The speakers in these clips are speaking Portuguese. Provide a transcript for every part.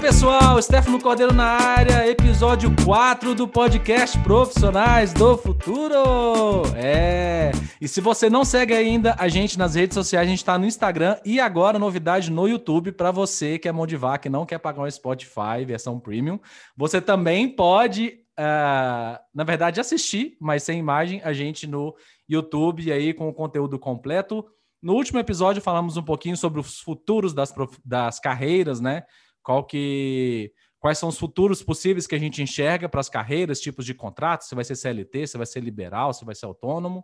pessoal, Stefano Cordeiro na área, episódio 4 do podcast Profissionais do Futuro. É, e se você não segue ainda a gente nas redes sociais, a gente está no Instagram e agora novidade no YouTube para você que é mão de vaca e não quer pagar um Spotify versão premium. Você também pode, uh, na verdade, assistir, mas sem imagem, a gente no YouTube aí com o conteúdo completo. No último episódio falamos um pouquinho sobre os futuros das, das carreiras, né? Qual que quais são os futuros possíveis que a gente enxerga para as carreiras, tipos de contratos, se vai ser CLT, se vai ser liberal, se vai ser autônomo,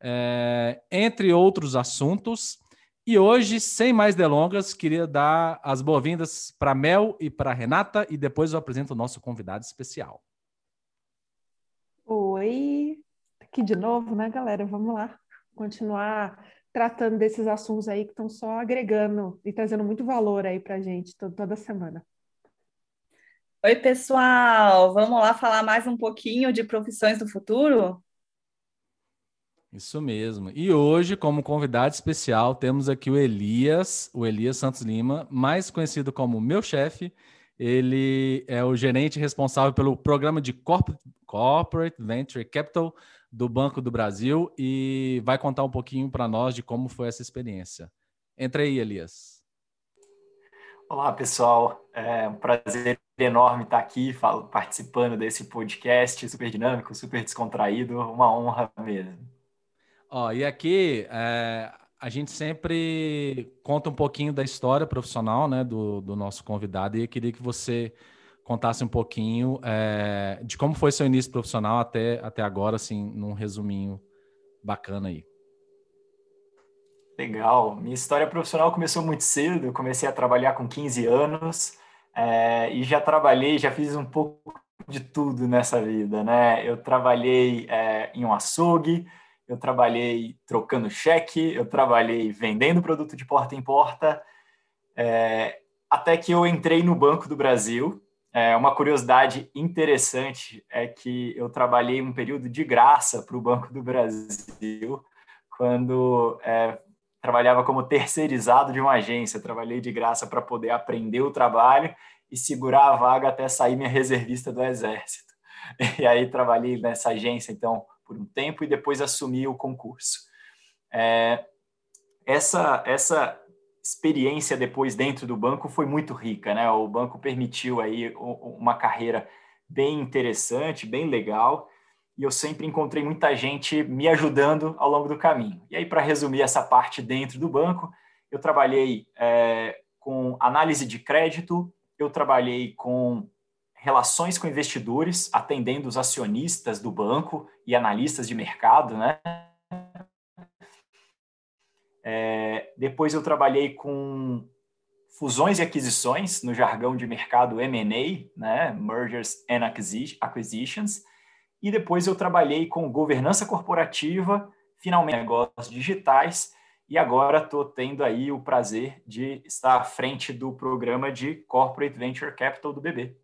é, entre outros assuntos. E hoje, sem mais delongas, queria dar as boas-vindas para Mel e para Renata e depois eu apresento o nosso convidado especial. Oi, aqui de novo, né, galera? Vamos lá continuar tratando desses assuntos aí que estão só agregando e trazendo muito valor aí para a gente toda, toda semana. Oi, pessoal! Vamos lá falar mais um pouquinho de profissões do futuro? Isso mesmo. E hoje, como convidado especial, temos aqui o Elias, o Elias Santos Lima, mais conhecido como meu chefe. Ele é o gerente responsável pelo programa de Corporate Venture Capital do Banco do Brasil e vai contar um pouquinho para nós de como foi essa experiência. Entra aí, Elias. Olá, pessoal. É um prazer enorme estar aqui participando desse podcast super dinâmico, super descontraído. Uma honra mesmo. Ó, e aqui é, a gente sempre conta um pouquinho da história profissional né, do, do nosso convidado e eu queria que você contasse um pouquinho é, de como foi seu início profissional até, até agora, assim, num resuminho bacana aí. Legal. Minha história profissional começou muito cedo. Eu comecei a trabalhar com 15 anos é, e já trabalhei, já fiz um pouco de tudo nessa vida, né? Eu trabalhei é, em um açougue, eu trabalhei trocando cheque, eu trabalhei vendendo produto de porta em porta, é, até que eu entrei no Banco do Brasil é, uma curiosidade interessante é que eu trabalhei um período de graça para o Banco do Brasil, quando é, trabalhava como terceirizado de uma agência. Trabalhei de graça para poder aprender o trabalho e segurar a vaga até sair minha reservista do Exército. E aí trabalhei nessa agência, então, por um tempo e depois assumi o concurso. É, essa, essa experiência depois dentro do banco foi muito rica, né? O banco permitiu aí uma carreira bem interessante, bem legal, e eu sempre encontrei muita gente me ajudando ao longo do caminho. E aí, para resumir essa parte dentro do banco, eu trabalhei é, com análise de crédito, eu trabalhei com relações com investidores, atendendo os acionistas do banco e analistas de mercado, né? É, depois eu trabalhei com fusões e aquisições, no jargão de mercado M&A, né, Mergers and Acquisitions, e depois eu trabalhei com governança corporativa, finalmente negócios digitais, e agora estou tendo aí o prazer de estar à frente do programa de Corporate Venture Capital do BB.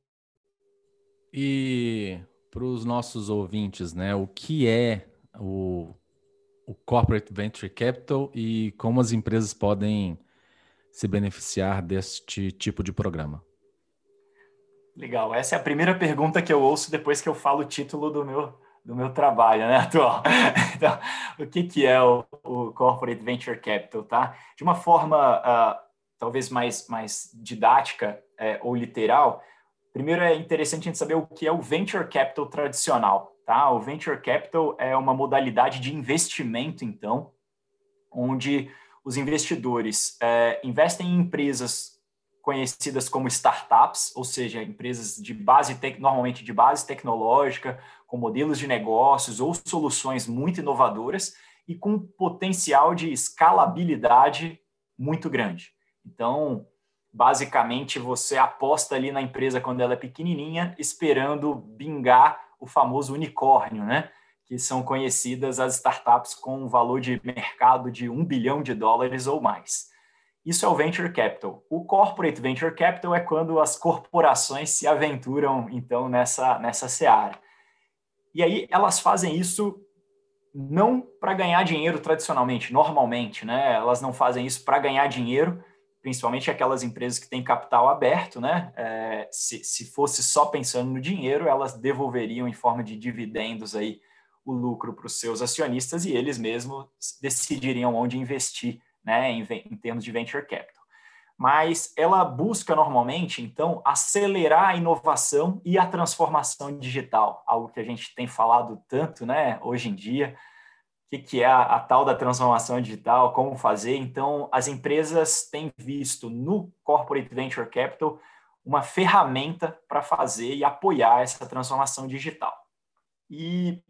E para os nossos ouvintes, né, o que é o o Corporate Venture Capital e como as empresas podem se beneficiar deste tipo de programa? Legal. Essa é a primeira pergunta que eu ouço depois que eu falo o título do meu, do meu trabalho, né, atual. Então, o que, que é o, o Corporate Venture Capital, tá? De uma forma uh, talvez mais, mais didática uh, ou literal, primeiro é interessante a gente saber o que é o Venture Capital tradicional, Tá? O venture capital é uma modalidade de investimento, então, onde os investidores é, investem em empresas conhecidas como startups, ou seja, empresas de base normalmente de base tecnológica, com modelos de negócios ou soluções muito inovadoras e com potencial de escalabilidade muito grande. Então, basicamente, você aposta ali na empresa quando ela é pequenininha, esperando bingar o famoso unicórnio, né? que são conhecidas as startups com um valor de mercado de um bilhão de dólares ou mais. Isso é o venture capital. O corporate venture capital é quando as corporações se aventuram então nessa nessa seara. E aí elas fazem isso não para ganhar dinheiro tradicionalmente, normalmente, né? Elas não fazem isso para ganhar dinheiro, principalmente aquelas empresas que têm capital aberto, né? É, se, se fosse só pensando no dinheiro, elas devolveriam em forma de dividendos aí o lucro para os seus acionistas e eles mesmos decidiriam onde investir, né? Em, em termos de venture capital. Mas ela busca normalmente, então, acelerar a inovação e a transformação digital, algo que a gente tem falado tanto, né? Hoje em dia que, que é a, a, tal da transformação digital, como fazer. Então, as empresas têm visto no Corporate Venture Capital uma ferramenta para fazer e apoiar essa transformação digital. E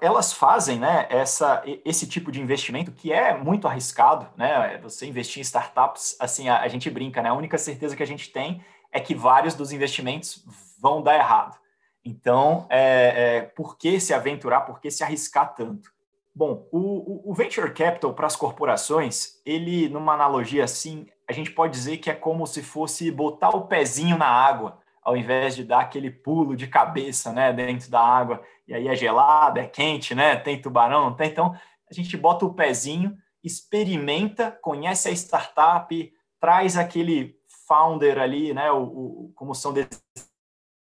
elas fazem né, essa, esse tipo de investimento que é muito arriscado, né? Você investir em startups, assim, a, a gente brinca, né? A única certeza que a gente tem é que vários dos investimentos vão dar errado. Então, é, é, por que se aventurar, por que se arriscar tanto? Bom, o, o, venture capital para as corporações, ele, numa analogia assim, a gente pode dizer que é como se fosse botar o pezinho na água, ao invés de dar aquele pulo de cabeça, né, dentro da água. E aí é gelado, é quente, né? Tem tubarão, não tem. Então, a gente bota o pezinho, experimenta, conhece a startup, traz aquele founder ali, né? O, o como são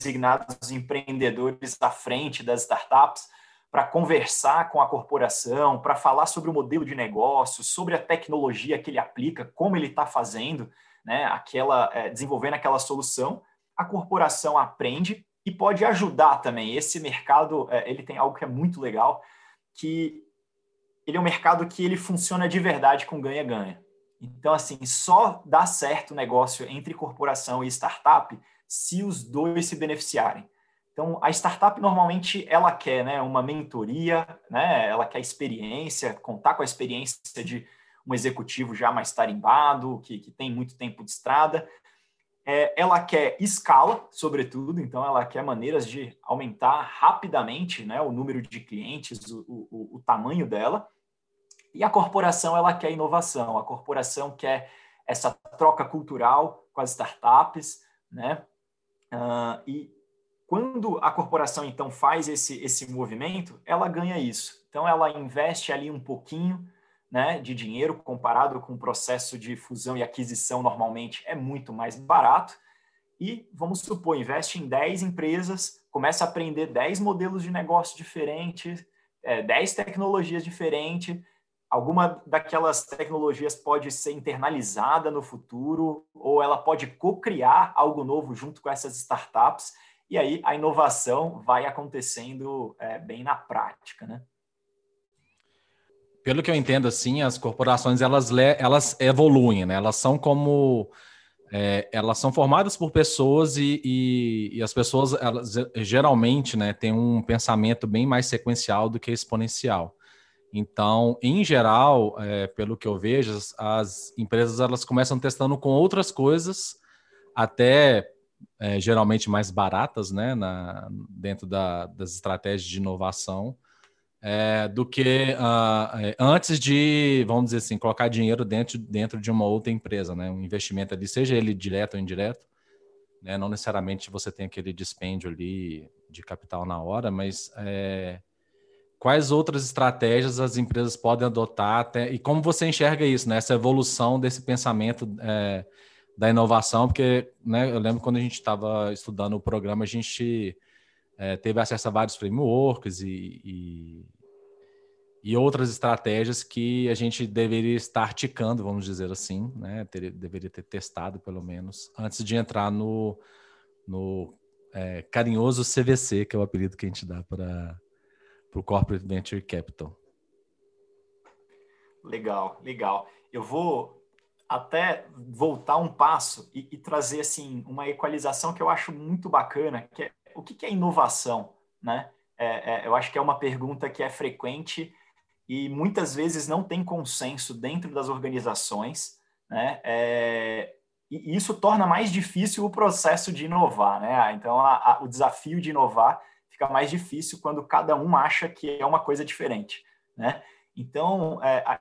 designados os empreendedores à frente das startups para conversar com a corporação, para falar sobre o modelo de negócio, sobre a tecnologia que ele aplica, como ele está fazendo, né, aquela, é, desenvolvendo aquela solução, a corporação aprende e pode ajudar também. Esse mercado, é, ele tem algo que é muito legal, que ele é um mercado que ele funciona de verdade com ganha-ganha. Então, assim, só dá certo o negócio entre corporação e startup se os dois se beneficiarem. Então, a startup normalmente ela quer né, uma mentoria, né, ela quer experiência, contar com a experiência de um executivo já mais tarimbado, que, que tem muito tempo de estrada. É, ela quer escala, sobretudo, então ela quer maneiras de aumentar rapidamente né, o número de clientes, o, o, o tamanho dela. E a corporação ela quer inovação, a corporação quer essa troca cultural com as startups, né? Uh, e quando a corporação, então, faz esse, esse movimento, ela ganha isso. Então, ela investe ali um pouquinho né, de dinheiro comparado com o processo de fusão e aquisição, normalmente é muito mais barato. E, vamos supor, investe em 10 empresas, começa a aprender 10 modelos de negócio diferentes, é, 10 tecnologias diferentes. Alguma daquelas tecnologias pode ser internalizada no futuro, ou ela pode co-criar algo novo junto com essas startups e aí a inovação vai acontecendo é, bem na prática, né? Pelo que eu entendo, assim, as corporações elas, elas evoluem, né? Elas são como é, elas são formadas por pessoas e, e, e, as pessoas elas, geralmente né, têm um pensamento bem mais sequencial do que exponencial. Então, em geral, é, pelo que eu vejo, as, as, empresas elas começam testando com outras coisas, até é, geralmente mais baratas, né, na, dentro da, das estratégias de inovação, é, do que uh, antes de, vamos dizer assim, colocar dinheiro dentro, dentro de uma outra empresa, né, um investimento ali, seja ele direto ou indireto, né, não necessariamente você tem aquele dispêndio ali de capital na hora, mas é, quais outras estratégias as empresas podem adotar até, e como você enxerga isso, né, essa evolução desse pensamento é, da inovação, porque né, eu lembro quando a gente estava estudando o programa, a gente é, teve acesso a vários frameworks e, e, e, outras estratégias que a gente deveria estar ticando, vamos dizer assim, né? Ter, deveria ter testado, pelo menos, antes de entrar no, no é, carinhoso CVC, que é o apelido que a gente dá para o Corporate Venture Capital. Legal, legal. Eu vou até voltar um passo e, e, trazer assim uma equalização que eu acho muito bacana, que é o que, que é inovação, né? É, é, eu acho que é uma pergunta que é frequente e muitas vezes não tem consenso dentro das organizações, né? É, e isso torna mais difícil o processo de inovar, né? Então, a, a, o desafio de inovar fica mais difícil quando cada um acha que é uma coisa diferente, né? Então, é, a,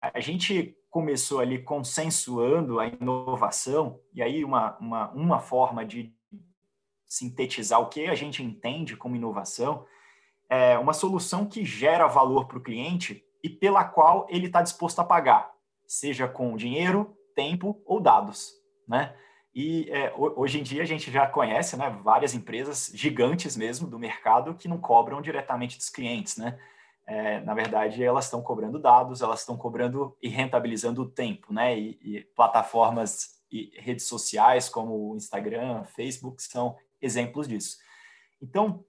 a gente começou ali consensuando a inovação, e aí uma, uma, uma forma de sintetizar o que a gente entende como inovação é uma solução que gera valor para o cliente e pela qual ele está disposto a pagar, seja com dinheiro, tempo ou dados, né? E é, hoje em dia a gente já conhece né, várias empresas gigantes mesmo do mercado que não cobram diretamente dos clientes, né? É, na verdade, elas estão cobrando dados, elas estão cobrando e rentabilizando o tempo, né? E, e, plataformas e redes sociais como Instagram, Facebook são exemplos disso. Então,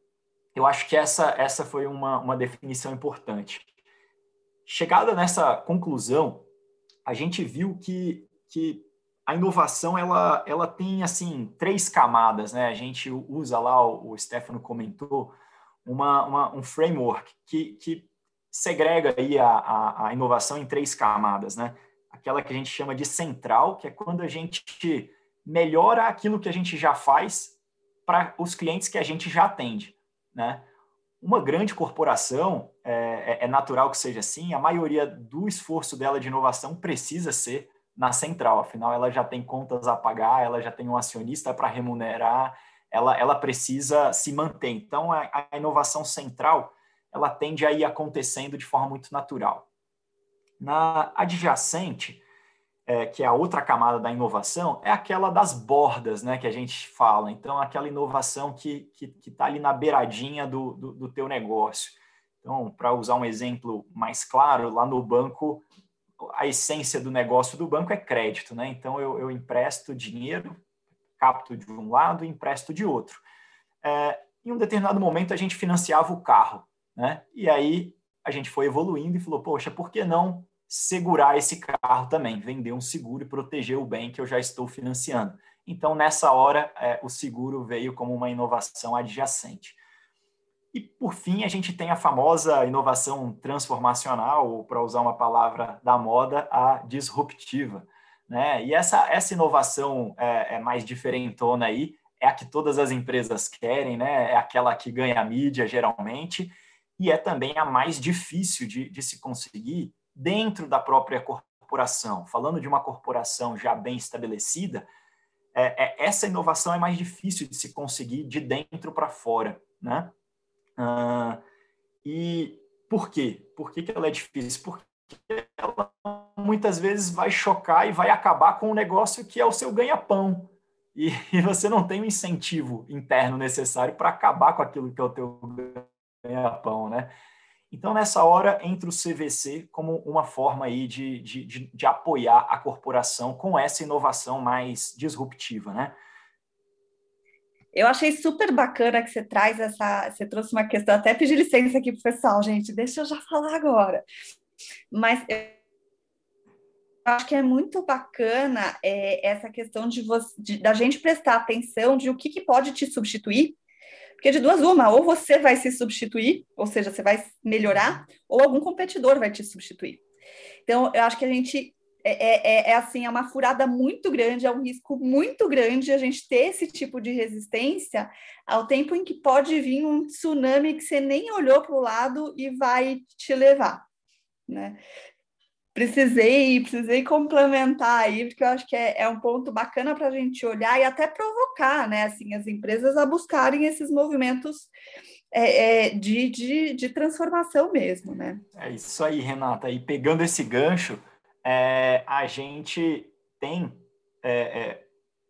eu acho que essa, essa foi uma, uma definição importante. Chegada nessa conclusão, a gente viu que, que a inovação ela, ela tem assim três camadas, né? A gente usa lá, o, o Stefano comentou, uma, uma, um framework que, que segrega aí a, a, a, inovação em três camadas, né? Aquela que a gente chama de central, que é quando a gente melhora aquilo que a gente já faz para os clientes que a gente já atende, né? Uma grande corporação, é, é, é natural que seja assim, a maioria do esforço dela de inovação precisa ser na central, afinal ela já tem contas a pagar, ela já tem um acionista para remunerar, ela, ela precisa se manter. Então, a, a, inovação central, ela tende a ir acontecendo de forma muito natural. Na adjacente, é, que é a outra camada da inovação, é aquela das bordas, né, que a gente fala. Então, aquela inovação que está que, que tá ali na beiradinha do, do, do teu negócio. Então, para usar um exemplo mais claro, lá no banco, a essência do negócio do banco é crédito, né? Então eu, eu empresto dinheiro, capto de um lado e empresto de outro. É, em um determinado momento a gente financiava o carro, né? E aí a gente foi evoluindo e falou, poxa, por que não segurar esse carro também, vender um seguro e proteger o bem que eu já estou financiando? Então nessa hora é, o seguro veio como uma inovação adjacente. E, por fim, a gente tem a famosa inovação transformacional, ou, para usar uma palavra da moda, a disruptiva. Né? E essa, essa inovação é, é, mais diferentona aí, é a que todas as empresas querem, né? é aquela que ganha mídia, geralmente, e é também a mais difícil de, de se conseguir dentro da própria corporação. Falando de uma corporação já bem estabelecida, é, é, essa inovação é mais difícil de se conseguir de dentro para fora, né? E por quê? Por que, que ela é difícil? Porque ela muitas vezes vai chocar e vai acabar com um negócio que é o seu ganha-pão. E, e, você não tem o incentivo interno necessário para acabar com aquilo que é o teu ganha-pão, né? Então, nessa hora, entra o CVC como uma forma aí de, de, de, de apoiar a corporação com essa inovação mais disruptiva, né? Eu achei super bacana que você traz essa. Você trouxe uma questão, até pedir licença aqui para o pessoal, gente, deixa eu já falar agora. Mas eu acho que é muito bacana é, essa questão de, você, de, da gente prestar atenção de o que, que pode te substituir. Porque de duas, uma, ou você vai se substituir, ou seja, você vai melhorar, ou algum competidor vai te substituir. Então, eu acho que a gente é, é, é, é, assim, é uma furada muito grande, é um risco muito grande a gente ter esse tipo de resistência ao tempo em que pode vir um tsunami que você nem olhou para o lado e vai te levar, né? Precisei, precisei complementar aí, porque eu acho que é, é um ponto bacana para a gente olhar e até provocar, né, assim, as empresas a buscarem esses movimentos é, é, de, de, de transformação mesmo, né? É isso aí, Renata. E pegando esse gancho, é, a gente tem, é, é,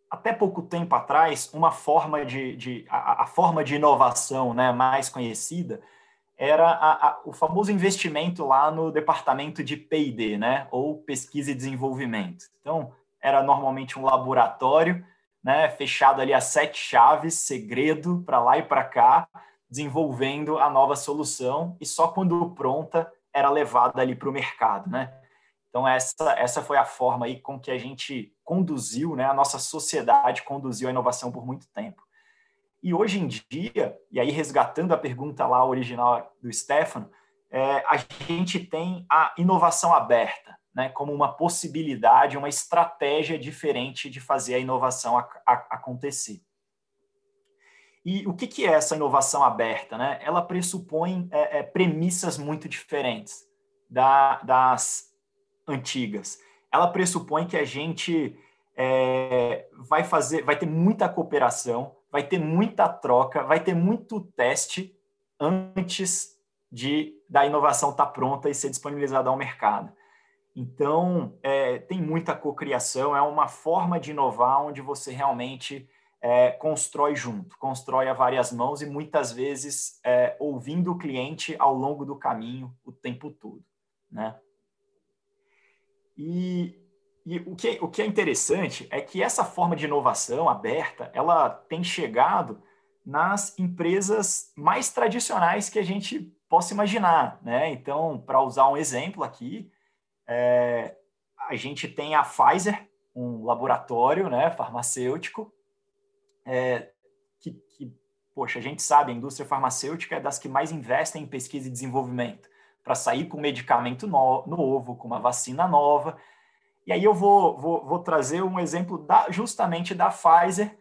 até pouco tempo atrás, uma forma de, de a, a, forma de inovação né, mais conhecida era a, a, o famoso investimento lá no departamento de P&D, né, ou pesquisa e desenvolvimento. Então, era normalmente um laboratório, né, fechado ali a sete chaves, segredo para lá e para cá, desenvolvendo a nova solução e só quando pronta era levada ali para o mercado, né? Então, essa, essa foi a forma aí com que a gente conduziu, né, a nossa sociedade conduziu a inovação por muito tempo. E hoje em dia, e aí resgatando a pergunta lá original do Stefano, é, a gente tem a inovação aberta, né, como uma possibilidade, uma estratégia diferente de fazer a inovação a, a, acontecer. E o que, que é essa inovação aberta? Né? Ela pressupõe é, é, premissas muito diferentes da, das antigas. Ela pressupõe que a gente é, vai fazer, vai ter muita cooperação, vai ter muita troca, vai ter muito teste antes de da inovação estar tá pronta e ser disponibilizada ao mercado. Então, é, tem muita cocriação, é uma forma de inovar onde você realmente é, constrói junto, constrói a várias mãos e muitas vezes é, ouvindo o cliente ao longo do caminho o tempo todo, né? E, e o, que, o que é interessante é que essa forma de inovação aberta, ela tem chegado nas empresas mais tradicionais que a gente possa imaginar, né? Então, para usar um exemplo aqui, é, a gente tem a Pfizer, um laboratório, né, farmacêutico, é, que, que, poxa, a gente sabe, a indústria farmacêutica é das que mais investem em pesquisa e desenvolvimento, para sair com medicamento no, novo, com uma vacina nova. E aí eu vou, vou, vou trazer um exemplo da, justamente da Pfizer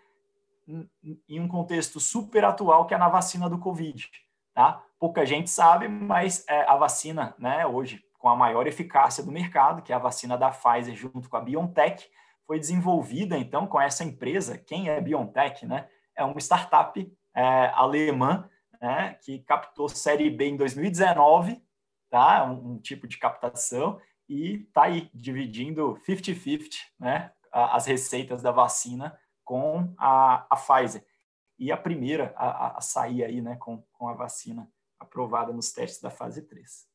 em um contexto super atual, que é na vacina do Covid. Tá? Pouca gente sabe, mas é, a vacina, né, hoje, com a maior eficácia do mercado, que é a vacina da Pfizer junto com a BioNTech, foi desenvolvida, então, com essa empresa. Quem é BioNTech? Né? É uma startup é, alemã né, que captou Série B em 2019, tá? Um, um tipo de captação, e está aí, dividindo 50-50 né, as receitas da vacina com a, a Pfizer. E a primeira a, a sair aí né, com, com a vacina aprovada nos testes da fase 3.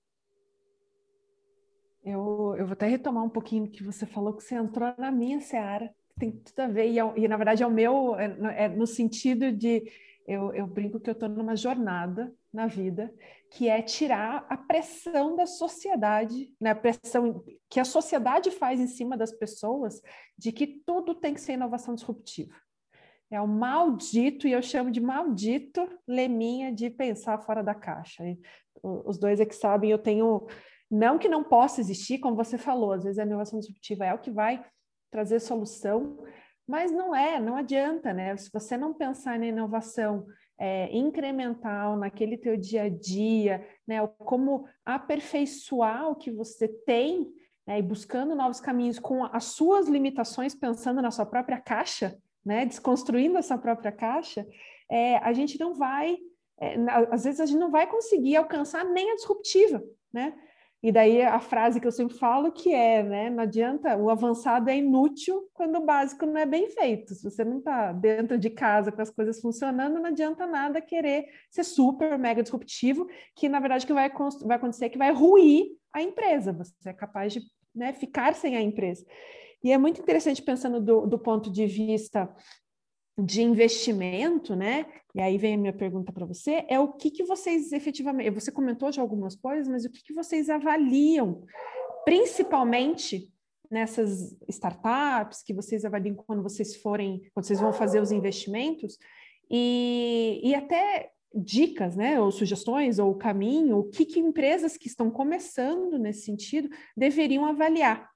Eu, eu vou até retomar um pouquinho que você falou, que você entrou na minha seara, tem tudo a ver, e, é, e na verdade é o meu, é, é no sentido de, eu, eu brinco que eu estou numa jornada na vida, que é tirar a pressão da sociedade, né, a pressão que a sociedade faz em cima das pessoas, de que tudo tem que ser inovação disruptiva. É o maldito, e eu chamo de maldito, leminha de pensar fora da caixa. E os dois é que sabem, eu tenho não que não possa existir, como você falou, às vezes a inovação disruptiva é o que vai trazer solução, mas não é, não adianta, né? Se você não pensar na inovação é, incremental naquele teu dia a dia, né? Como aperfeiçoar o que você tem, né? E buscando novos caminhos com as suas limitações, pensando na sua própria caixa, né? Desconstruindo essa própria caixa, é, a gente não vai, é, às vezes a gente não vai conseguir alcançar nem a disruptiva, né? E daí a frase que eu sempre falo que é, né? Não adianta, o avançado é inútil quando o básico não é bem feito. Se você não está dentro de casa com as coisas funcionando, não adianta nada querer ser super, mega disruptivo, que na verdade que vai, vai acontecer é que vai ruir a empresa. Você é capaz de né, ficar sem a empresa. E é muito interessante pensando do, do ponto de vista de investimento, né? E aí vem a minha pergunta para você: é o que, que vocês efetivamente. Você comentou de algumas coisas, mas o que, que vocês avaliam, principalmente nessas startups que vocês avaliam quando vocês forem, quando vocês vão fazer os investimentos, e, e até dicas, né, ou sugestões, ou caminho, o que, que empresas que estão começando nesse sentido deveriam avaliar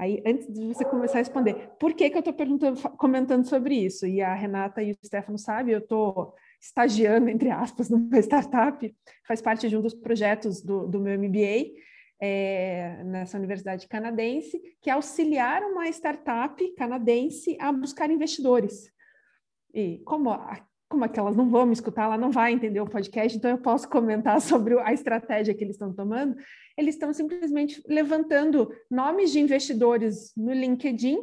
Aí, antes de você começar a responder, por que, que eu estou comentando sobre isso? E a Renata e o Stefano sabem, eu estou estagiando, entre aspas, numa startup, faz parte de um dos projetos do, do meu MBA, é, nessa universidade canadense, que é auxiliar uma startup canadense a buscar investidores. E como como aquelas não vão me escutar, ela não vai entender o podcast, então eu posso comentar sobre a estratégia que eles estão tomando. Eles estão simplesmente levantando nomes de investidores no LinkedIn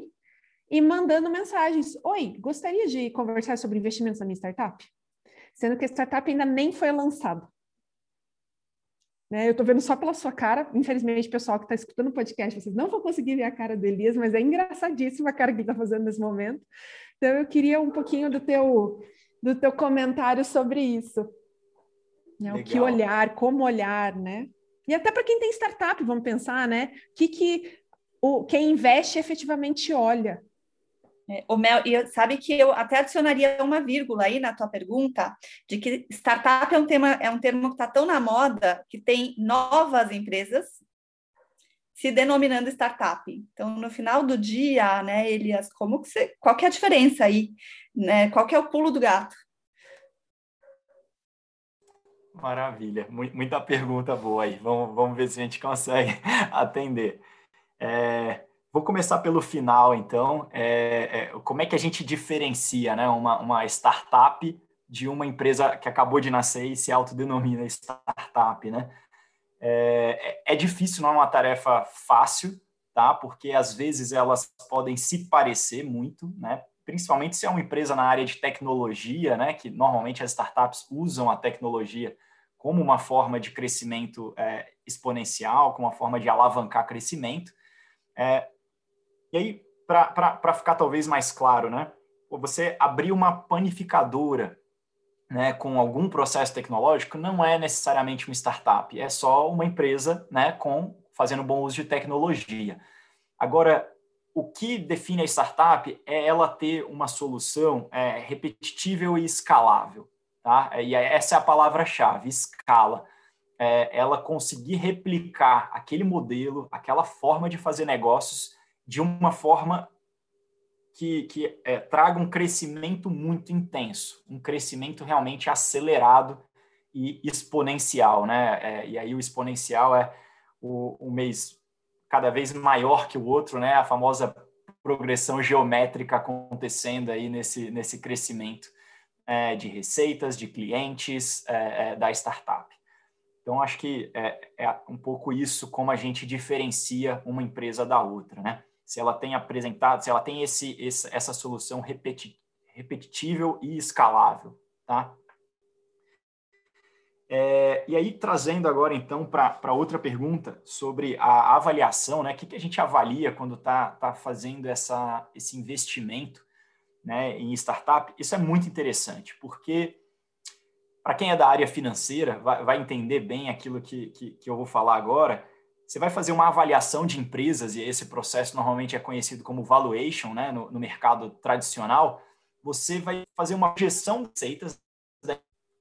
e mandando mensagens. Oi, gostaria de conversar sobre investimentos na minha startup? Sendo que a startup ainda nem foi lançada. Né, eu estou vendo só pela sua cara, infelizmente, pessoal que está escutando o podcast, vocês não vão conseguir ver a cara do Elias, mas é engraçadíssima a cara que ele está fazendo nesse momento. Então, eu queria um pouquinho do teu do teu comentário sobre isso. Né? O que olhar, como olhar, né? E até para quem tem startup, vamos pensar, né? O que, que o, quem investe efetivamente olha. É, o Mel, e sabe que eu até adicionaria uma vírgula aí na tua pergunta, de que startup é um tema, é um termo que está tão na moda que tem novas empresas se denominando startup. Então, no final do dia, né, Elias, como que você, qual que é a diferença aí? Né? Qual que é o pulo do gato? Maravilha, muita pergunta boa aí. Vamos, vamos ver se a gente consegue atender. É, vou começar pelo final, então. É, é, como é que a gente diferencia né, uma, uma startup de uma empresa que acabou de nascer e se autodenomina startup, né? É, é, é difícil, não é uma tarefa fácil, tá? Porque às vezes elas podem se parecer muito, né? Principalmente se é uma empresa na área de tecnologia, né? Que normalmente as startups usam a tecnologia como uma forma de crescimento é, exponencial, como uma forma de alavancar crescimento. É, e aí, para ficar talvez mais claro, né? Você abrir uma panificadora né, com algum processo tecnológico não é necessariamente uma startup, é só uma empresa né, com fazendo bom uso de tecnologia. Agora, o que define a startup é ela ter uma solução é, repetitível e escalável. Tá? E essa é a palavra-chave, escala. É, ela conseguir replicar aquele modelo, aquela forma de fazer negócios de uma forma que, que é, traga um crescimento muito intenso, um crescimento realmente acelerado e exponencial, né? É, e aí o exponencial é o, o mês cada vez maior que o outro, né? A famosa progressão geométrica acontecendo aí nesse, nesse crescimento é, de receitas, de clientes é, é da startup. Então, acho que é, é, um pouco isso como a gente diferencia uma empresa da outra, né? Se ela tem apresentado, se ela tem esse, esse essa solução repeti, repetitível e escalável, tá? É, e aí, trazendo agora, então, para outra pergunta sobre a avaliação, né? O que, que a gente avalia quando está tá fazendo essa, esse investimento né, em startup? Isso é muito interessante, porque para quem é da área financeira, vai, vai entender bem aquilo que, que, que eu vou falar agora, você vai fazer uma avaliação de empresas, e esse processo normalmente é conhecido como valuation né, no, no mercado tradicional. Você vai fazer uma projeção de receitas,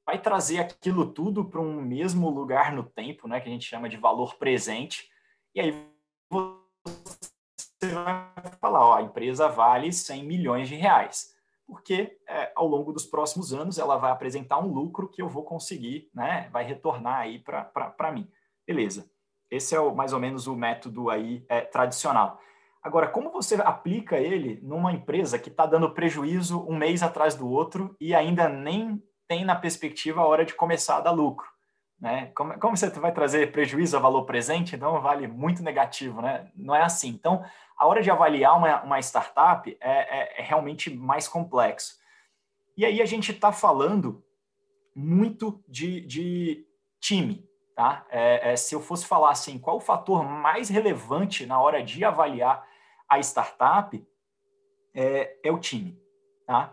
vai trazer aquilo tudo para um mesmo lugar no tempo, né, que a gente chama de valor presente, e aí você vai falar: ó, a empresa vale 100 milhões de reais porque é, ao longo dos próximos anos ela vai apresentar um lucro que eu vou conseguir, né? Vai retornar aí para mim. Beleza. Esse é o, mais ou menos o método aí é, tradicional. Agora, como você aplica ele numa empresa que está dando prejuízo um mês atrás do outro e ainda nem tem na perspectiva a hora de começar a dar lucro? Né? Como, como você vai trazer prejuízo a valor presente, então vale muito negativo, né? Não é assim. Então, a hora de avaliar uma, uma startup é, é, é realmente mais complexo. E aí a gente está falando muito de, de time, Tá? É, é, se eu fosse falar assim, qual o fator mais relevante na hora de avaliar a startup, é, é o time. Tá?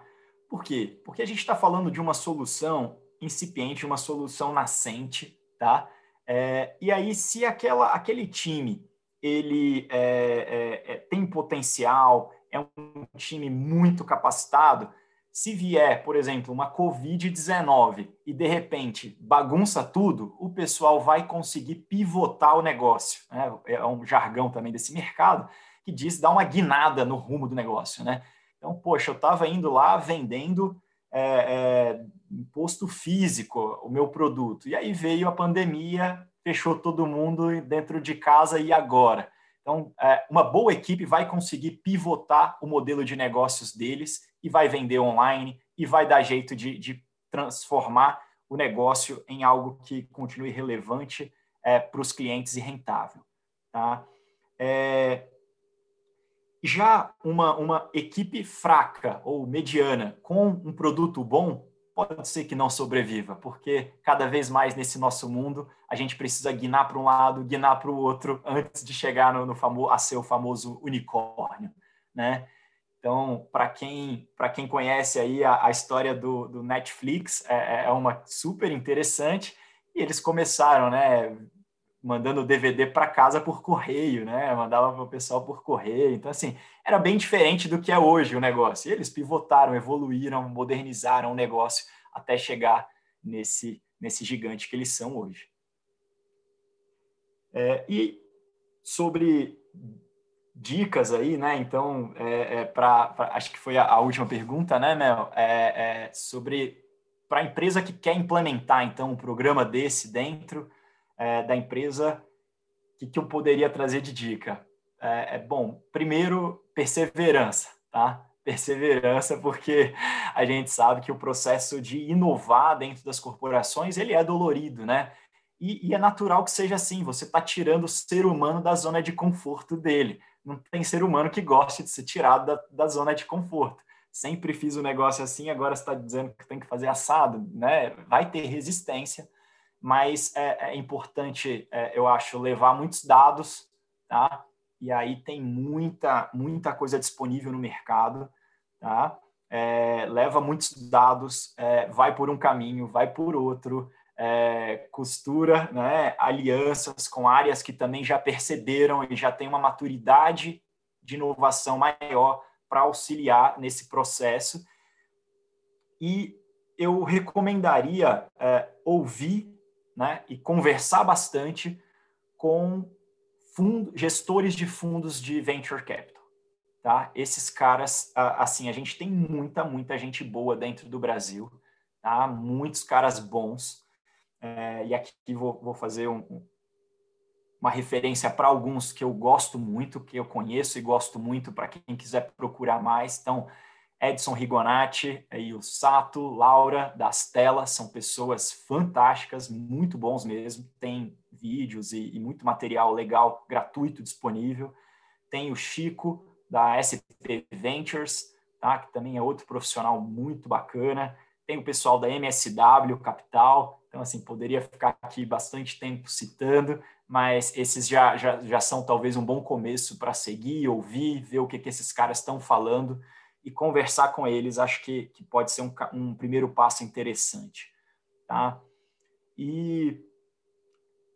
Por quê? Porque a gente está falando de uma solução incipiente, uma solução nascente, tá? É, e aí, se aquela, aquele time ele é, é, tem potencial, é um time muito capacitado, se vier, por exemplo, uma Covid-19 e de repente bagunça tudo, o pessoal vai conseguir pivotar o negócio. Né? É um jargão também desse mercado que diz dar uma guinada no rumo do negócio. Né? Então, poxa, eu estava indo lá vendendo é, é, imposto físico o meu produto, e aí veio a pandemia, fechou todo mundo dentro de casa e agora? Então, é, uma boa equipe vai conseguir pivotar o modelo de negócios deles e vai vender online e vai dar jeito de, de transformar o negócio em algo que continue relevante é, para os clientes e rentável. Tá? É, já uma, uma equipe fraca ou mediana com um produto bom pode ser que não sobreviva, porque cada vez mais nesse nosso mundo a gente precisa guinar para um lado, guinar para o outro antes de chegar no, no a ser o famoso unicórnio, né? Então, para quem, quem conhece aí a, a história do, do Netflix, é, é, é, uma super interessante. E eles começaram, né, mandando DVD para casa por correio, né? Mandava para o pessoal por correio. Então, assim, era bem diferente do que é hoje o negócio. E eles pivotaram, evoluíram, modernizaram o negócio até chegar nesse, nesse gigante que eles são hoje. É, e sobre dicas aí, né? Então, é, é para acho que foi a, a, última pergunta, né, Mel? É, é sobre para a empresa que quer implementar então um programa desse dentro é, da empresa, o que, que eu poderia trazer de dica? É, é, bom, primeiro perseverança, tá? Perseverança, porque a gente sabe que o processo de inovar dentro das corporações ele é dolorido, né? E, e é natural que seja assim. Você está tirando o ser humano da zona de conforto dele não tem ser humano que goste de ser tirado da, da zona de conforto. Sempre fiz o um negócio assim, agora está dizendo que tem que fazer assado, né? Vai ter resistência, mas é, é importante, é, eu acho, levar muitos dados, tá? E aí tem muita, muita coisa disponível no mercado, tá? É, leva muitos dados, é, vai por um caminho, vai por outro, é, costura né, alianças com áreas que também já perceberam e já têm uma maturidade de inovação maior para auxiliar nesse processo. E eu recomendaria é, ouvir né, e conversar bastante com gestores de fundos de venture capital. Tá? Esses caras, assim, a gente tem muita, muita gente boa dentro do Brasil, tá? muitos caras bons, é, e aqui vou, vou fazer um, uma referência para alguns que eu gosto muito, que eu conheço e gosto muito para quem quiser procurar mais. Então, Edson Rigonati e o Sato, Laura das Telas, são pessoas fantásticas, muito bons mesmo. Tem vídeos e, e muito material legal, gratuito disponível. Tem o Chico, da SP Ventures, tá? que também é outro profissional muito bacana. Tem o pessoal da MSW Capital, então, assim, poderia ficar aqui bastante tempo citando, mas esses já, já, já são talvez um bom começo para seguir, ouvir, ver o que, que esses caras estão falando e conversar com eles, acho que, que pode ser um, um primeiro passo interessante. Tá? E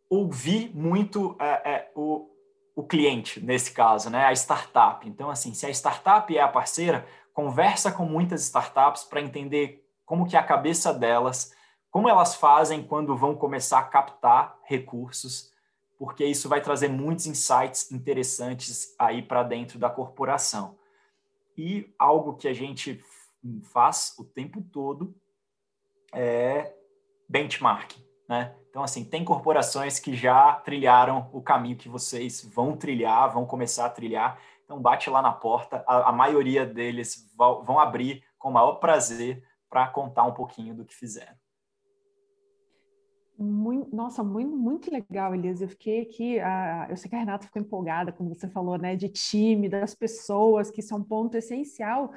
ouvir muito é, é, o, o cliente, nesse caso, né? a startup. Então, assim, se a startup é a parceira, conversa com muitas startups para entender como que é a cabeça delas como elas fazem quando vão começar a captar recursos, porque isso vai trazer muitos insights interessantes aí para dentro da corporação. E algo que a gente faz o tempo todo é benchmarking, né? Então, assim, tem corporações que já trilharam o caminho que vocês vão trilhar, vão começar a trilhar. Então, bate lá na porta. A, a maioria deles vão, vão abrir com o maior prazer para contar um pouquinho do que fizeram. Muito, nossa, muito, muito legal, Elias. Eu fiquei aqui, a, eu sei que a Renata ficou empolgada, como você falou, né, de time, das pessoas, que são um ponto essencial.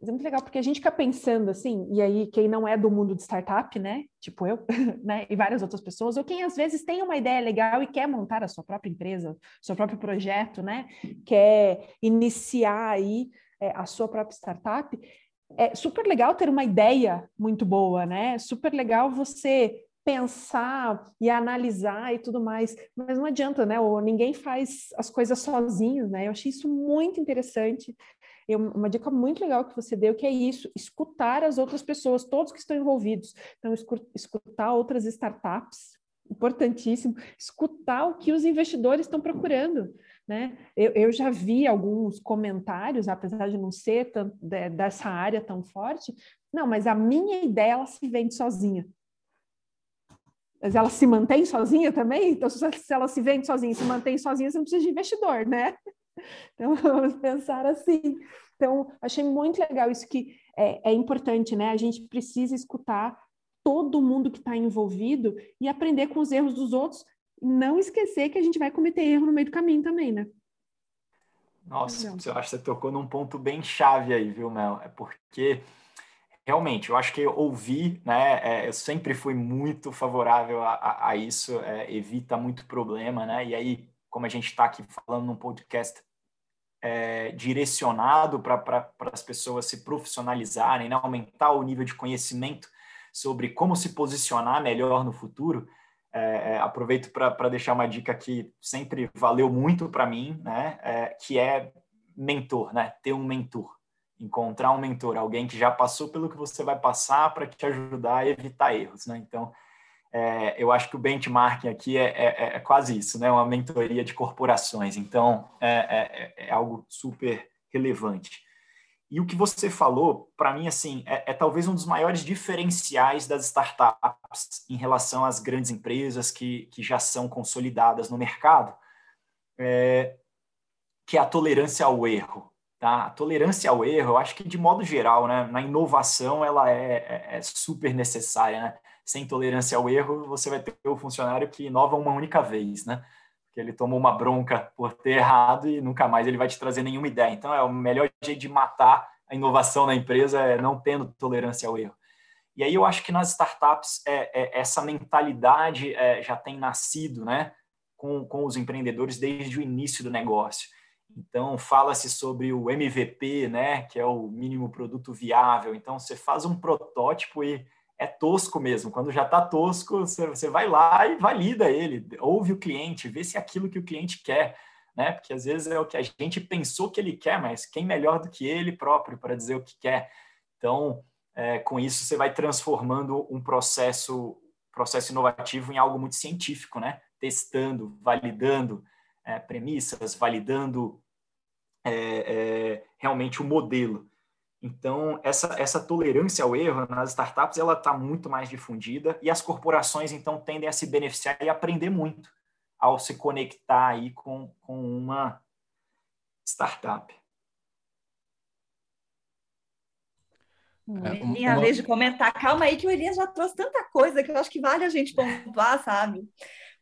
Mas é muito legal, porque a gente fica pensando assim, e aí quem não é do mundo de startup, né, tipo eu, né, e várias outras pessoas, ou quem às vezes tem uma ideia legal e quer montar a sua própria empresa, seu próprio projeto, né, quer iniciar aí é, a sua própria startup, é super legal ter uma ideia muito boa, né? Super legal você pensar e analisar e tudo mais, mas não adianta, né? Ou ninguém faz as coisas sozinho, né? Eu achei isso muito interessante. Eu, uma dica muito legal que você deu, que é isso, escutar as outras pessoas, todos que estão envolvidos. Então, escutar outras startups, importantíssimo, escutar o que os investidores estão procurando. Né? Eu, eu já vi alguns comentários, apesar de não ser de, dessa área tão forte, não, mas a minha ideia ela se vende sozinha. Mas ela se mantém sozinha também? Então, se ela se vende sozinha se mantém sozinha, você não precisa de investidor, né? Então, vamos pensar assim. Então, achei muito legal isso que é, é importante, né? A gente precisa escutar todo mundo que está envolvido e aprender com os erros dos outros. Não esquecer que a gente vai cometer erro no meio do caminho também, né? Nossa, eu acho que você tocou num ponto bem chave aí, viu, Mel? É porque realmente, eu acho que ouvir, né, é, eu sempre fui muito favorável a, a, a isso, é, evita muito problema, né, e aí, como a gente está aqui falando num podcast é, direcionado para pra, as pessoas se profissionalizarem, né, aumentar o nível de conhecimento sobre como se posicionar melhor no futuro, é, é, aproveito para deixar uma dica que sempre valeu muito para mim, né, é, que é mentor, né, ter um mentor encontrar um mentor, alguém que já passou pelo que você vai passar para te ajudar a evitar erros, né? Então, é, eu acho que o benchmarking aqui é, é, é, quase isso, né? Uma mentoria de corporações. Então, é, algo super relevante. E o que você falou, para mim, assim, é, é, talvez um dos maiores diferenciais das startups em relação às grandes empresas que, que já são consolidadas no mercado, que é a tolerância ao erro. Tá? A tolerância ao erro, eu acho que de modo geral, né, na inovação, ela é, é, é super necessária. Né? Sem tolerância ao erro, você vai ter o funcionário que inova uma única vez, né? Porque ele tomou uma bronca por ter errado e nunca mais ele vai te trazer nenhuma ideia. Então, é o melhor jeito de matar a inovação na empresa é não tendo tolerância ao erro. E aí eu acho que nas startups é, é, essa mentalidade é, já tem nascido, né, com, com os empreendedores desde o início do negócio. Então fala-se sobre o MVP, né, que é o mínimo produto viável. Então você faz um protótipo e é tosco mesmo. Quando já está tosco, você, vai lá e valida ele, ouve o cliente, vê se é aquilo que o cliente quer, né? Porque às vezes é o que a gente pensou que ele quer, mas quem melhor do que ele próprio para dizer o que quer. Então é, com isso você vai transformando um processo processo inovativo em algo muito científico, né? Testando, validando é, premissas, validando é, é, realmente o modelo. Então, essa, essa tolerância ao erro nas startups, ela está muito mais difundida e as corporações, então, tendem a se beneficiar e aprender muito ao se conectar aí com, com uma startup. É, minha uma... vez de comentar. Calma aí que o Elias já trouxe tanta coisa que eu acho que vale a gente pontuar, sabe?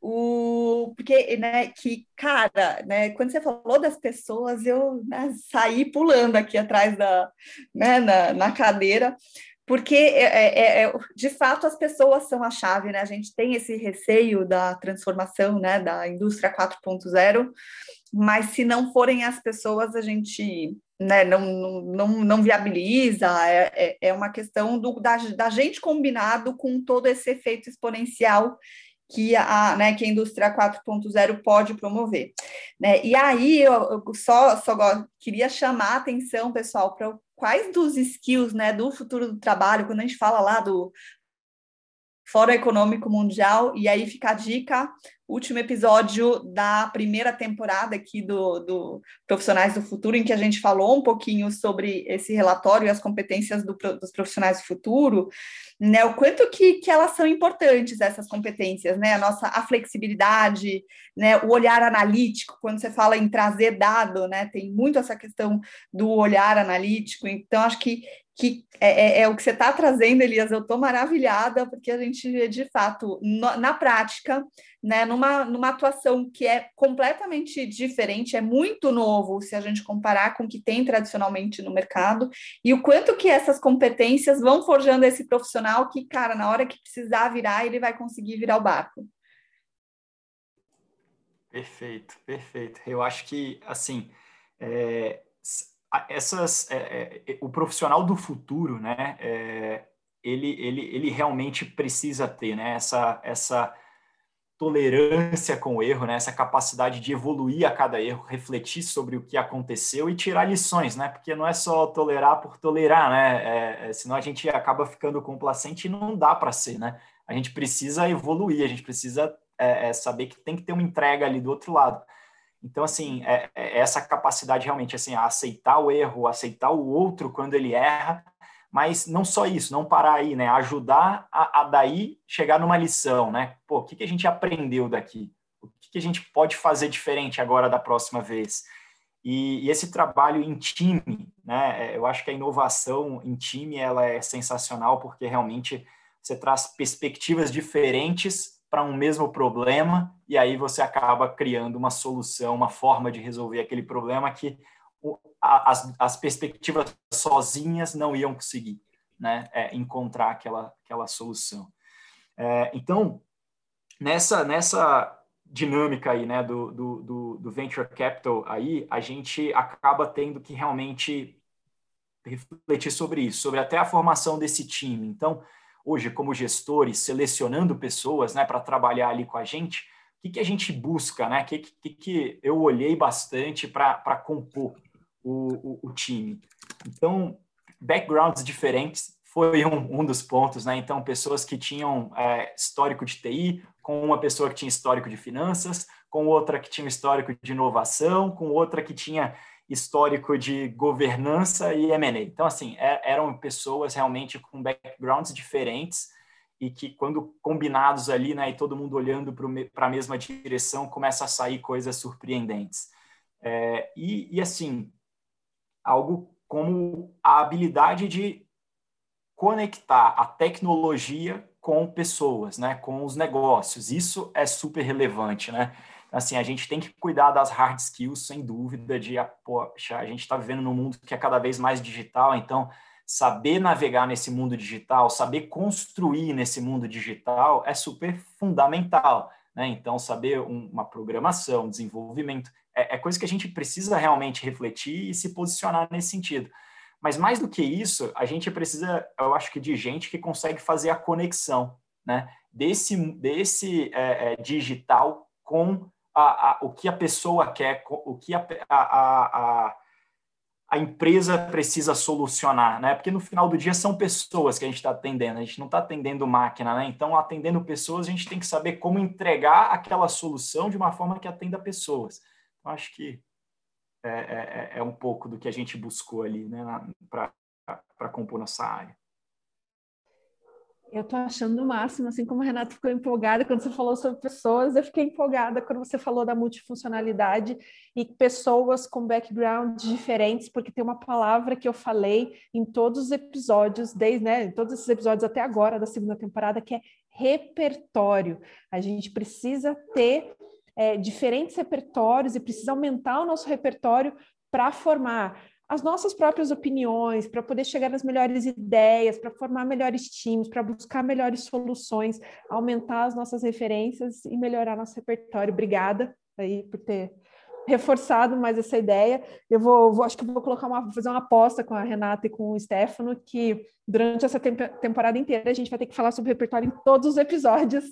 O, porque, né, que, cara, né, quando você falou das pessoas, eu né, saí pulando aqui atrás da, né, na, na cadeira, porque, é, é, é, é de fato, as pessoas são a chave, né, a gente tem esse receio da transformação, né, da indústria 4.0, mas se não forem as pessoas, a gente né, não, não, não viabiliza, é, é, é uma questão do, da, da gente combinado com todo esse efeito exponencial que a, né, que a indústria 4.0 pode promover. Né? E aí eu, eu só, só queria chamar a atenção, pessoal, para quais dos skills né, do futuro do trabalho, quando a gente fala lá do Fórum Econômico Mundial, e aí fica a dica, último episódio da primeira temporada aqui do, do Profissionais do Futuro, em que a gente falou um pouquinho sobre esse relatório e as competências do, dos profissionais do futuro, né? O quanto que, que elas são importantes, essas competências, né? A nossa a flexibilidade, né? O olhar analítico, quando você fala em trazer dado, né? Tem muito essa questão do olhar analítico, então acho que que é, é, é, o que você está trazendo, Elias. Eu estou maravilhada, porque a gente, de fato, no, na prática, né, numa, numa atuação que é completamente diferente, é muito novo se a gente comparar com o que tem tradicionalmente no mercado, e o quanto que essas competências vão forjando esse profissional que, cara, na hora que precisar virar, ele vai conseguir virar o barco. Perfeito, perfeito. Eu acho que, assim, é, essas, é, é, o profissional do futuro, né, é, ele, ele, ele realmente precisa ter, né, essa, essa tolerância com o erro, né? essa capacidade de evoluir a cada erro, refletir sobre o que aconteceu e tirar lições, né? Porque não é só tolerar por tolerar, né? É, é, senão a gente acaba ficando complacente e não dá para ser, né? A gente precisa evoluir, a gente precisa é, é, saber que tem que ter uma entrega ali do outro lado. Então, assim, é, é essa capacidade realmente, assim, aceitar o erro, aceitar o outro quando ele erra mas não só isso, não parar aí, né? Ajudar a, a daí chegar numa lição, né? Pô, o que, que a gente aprendeu daqui? O que, que a gente pode fazer diferente agora da próxima vez? E, e, esse trabalho em time, né? É, eu acho que a inovação em time ela é sensacional porque realmente você traz perspectivas diferentes para um mesmo problema e aí você acaba criando uma solução, uma forma de resolver aquele problema que as, as perspectivas sozinhas não iam conseguir né, é, encontrar aquela, aquela solução. É, então, nessa, nessa dinâmica aí, né, do, do, do, do, venture capital aí, a gente acaba tendo que realmente refletir sobre isso, sobre até a formação desse time. Então, hoje, como gestores, selecionando pessoas, né, para trabalhar ali com a gente, o que, que a gente busca, né? O que, que, que eu olhei bastante para compor o, o, o time. Então, backgrounds diferentes foi um, um, dos pontos, né? Então, pessoas que tinham é, histórico de TI, com uma pessoa que tinha histórico de finanças, com outra que tinha histórico de inovação, com outra que tinha histórico de governança e M&A. Então, assim, é, eram pessoas realmente com backgrounds diferentes e que, quando combinados ali, né, e todo mundo olhando para a mesma direção, começa a sair coisas surpreendentes. É, e, e, assim, algo como a habilidade de conectar a tecnologia com pessoas, né, com os negócios. Isso é super relevante, né? Assim, a gente tem que cuidar das hard skills, sem dúvida, de, ah, poxa, a gente está vivendo num mundo que é cada vez mais digital, então saber navegar nesse mundo digital, saber construir nesse mundo digital é super fundamental. Né? Então, saber um, uma programação, desenvolvimento, é, é coisa que a gente precisa realmente refletir e se posicionar nesse sentido. Mas mais do que isso, a gente precisa, eu acho que, de gente que consegue fazer a conexão né, desse, desse é, é, digital com a, a, o que a pessoa quer, o que a, a, a, empresa precisa solucionar, né? Porque no final do dia são pessoas que a gente está atendendo, a gente não está atendendo máquina, né? Então, atendendo pessoas, a gente tem que saber como entregar aquela solução de uma forma que atenda pessoas. Então, acho que é, é, é, é um pouco do que a gente buscou ali, né? Para compor nossa área. Eu estou achando o máximo, assim como a Renata ficou empolgada quando você falou sobre pessoas, eu fiquei empolgada quando você falou da multifuncionalidade e pessoas com backgrounds diferentes, porque tem uma palavra que eu falei em todos os episódios, desde, né, em todos esses episódios até agora da segunda temporada, que é repertório. A gente precisa ter é, diferentes repertórios e precisa aumentar o nosso repertório para formar as nossas próprias opiniões, para poder chegar nas melhores ideias, para formar melhores times, para buscar melhores soluções, aumentar as nossas referências e melhorar nosso repertório. Obrigada aí por ter reforçado mais essa ideia. Eu vou, vou acho que vou colocar uma, fazer uma aposta com a Renata e com o Stefano que durante essa temp temporada inteira a gente vai ter que falar sobre repertório em todos os episódios,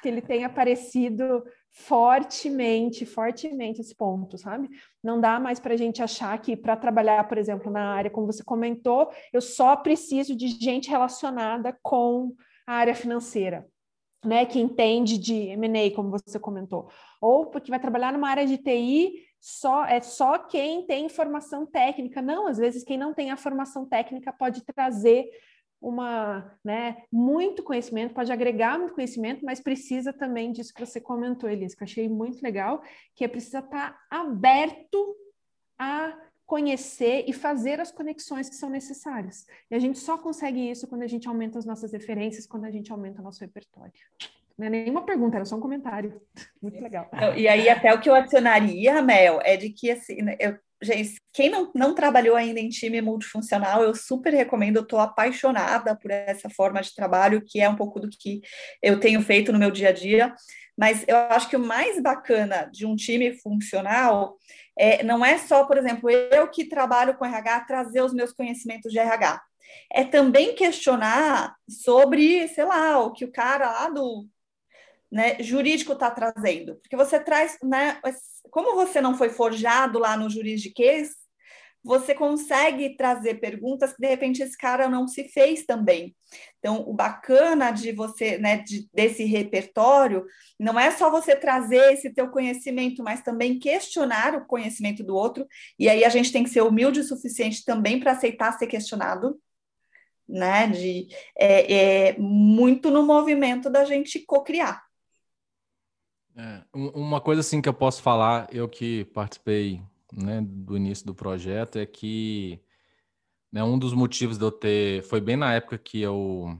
que ele tem aparecido fortemente, fortemente esse ponto, sabe? Não dá mais para a gente achar que para trabalhar, por exemplo, na área, como você comentou, eu só preciso de gente relacionada com a área financeira né, que entende de M&A, como você comentou, ou porque vai trabalhar numa área de TI, só é só quem tem formação técnica. Não, às vezes quem não tem a formação técnica pode trazer uma, né, muito conhecimento, pode agregar muito conhecimento, mas precisa também disso que você comentou, Elis, que eu achei muito legal, que é precisa estar aberto a conhecer e fazer as conexões que são necessárias. E a gente só consegue isso quando a gente aumenta as nossas referências, quando a gente aumenta o nosso repertório. Não é nenhuma pergunta, era só um comentário. Muito legal. e aí, até o que eu adicionaria, Mel, é de que, assim, eu, gente, quem não, não trabalhou ainda em time multifuncional, eu super recomendo, eu estou apaixonada por essa forma de trabalho, que é um pouco do que eu tenho feito no meu dia a dia. Mas eu acho que o mais bacana de um time funcional é, não é só, por exemplo, eu que trabalho com RH, trazer os meus conhecimentos de RH. É também questionar sobre, sei lá, o que o cara lá do né, jurídico está trazendo. Porque você traz, né, como você não foi forjado lá no juridiquês, você consegue trazer perguntas que de repente esse cara não se fez também. Então, o bacana de você, né, de, desse repertório, não é só você trazer esse teu conhecimento, mas também questionar o conhecimento do outro. E aí a gente tem que ser humilde o suficiente também para aceitar ser questionado, né? De é, é muito no movimento da gente cocriar. É, uma coisa assim que eu posso falar, eu que participei né, do início do projeto é que né, um dos motivos de eu ter foi bem na época que eu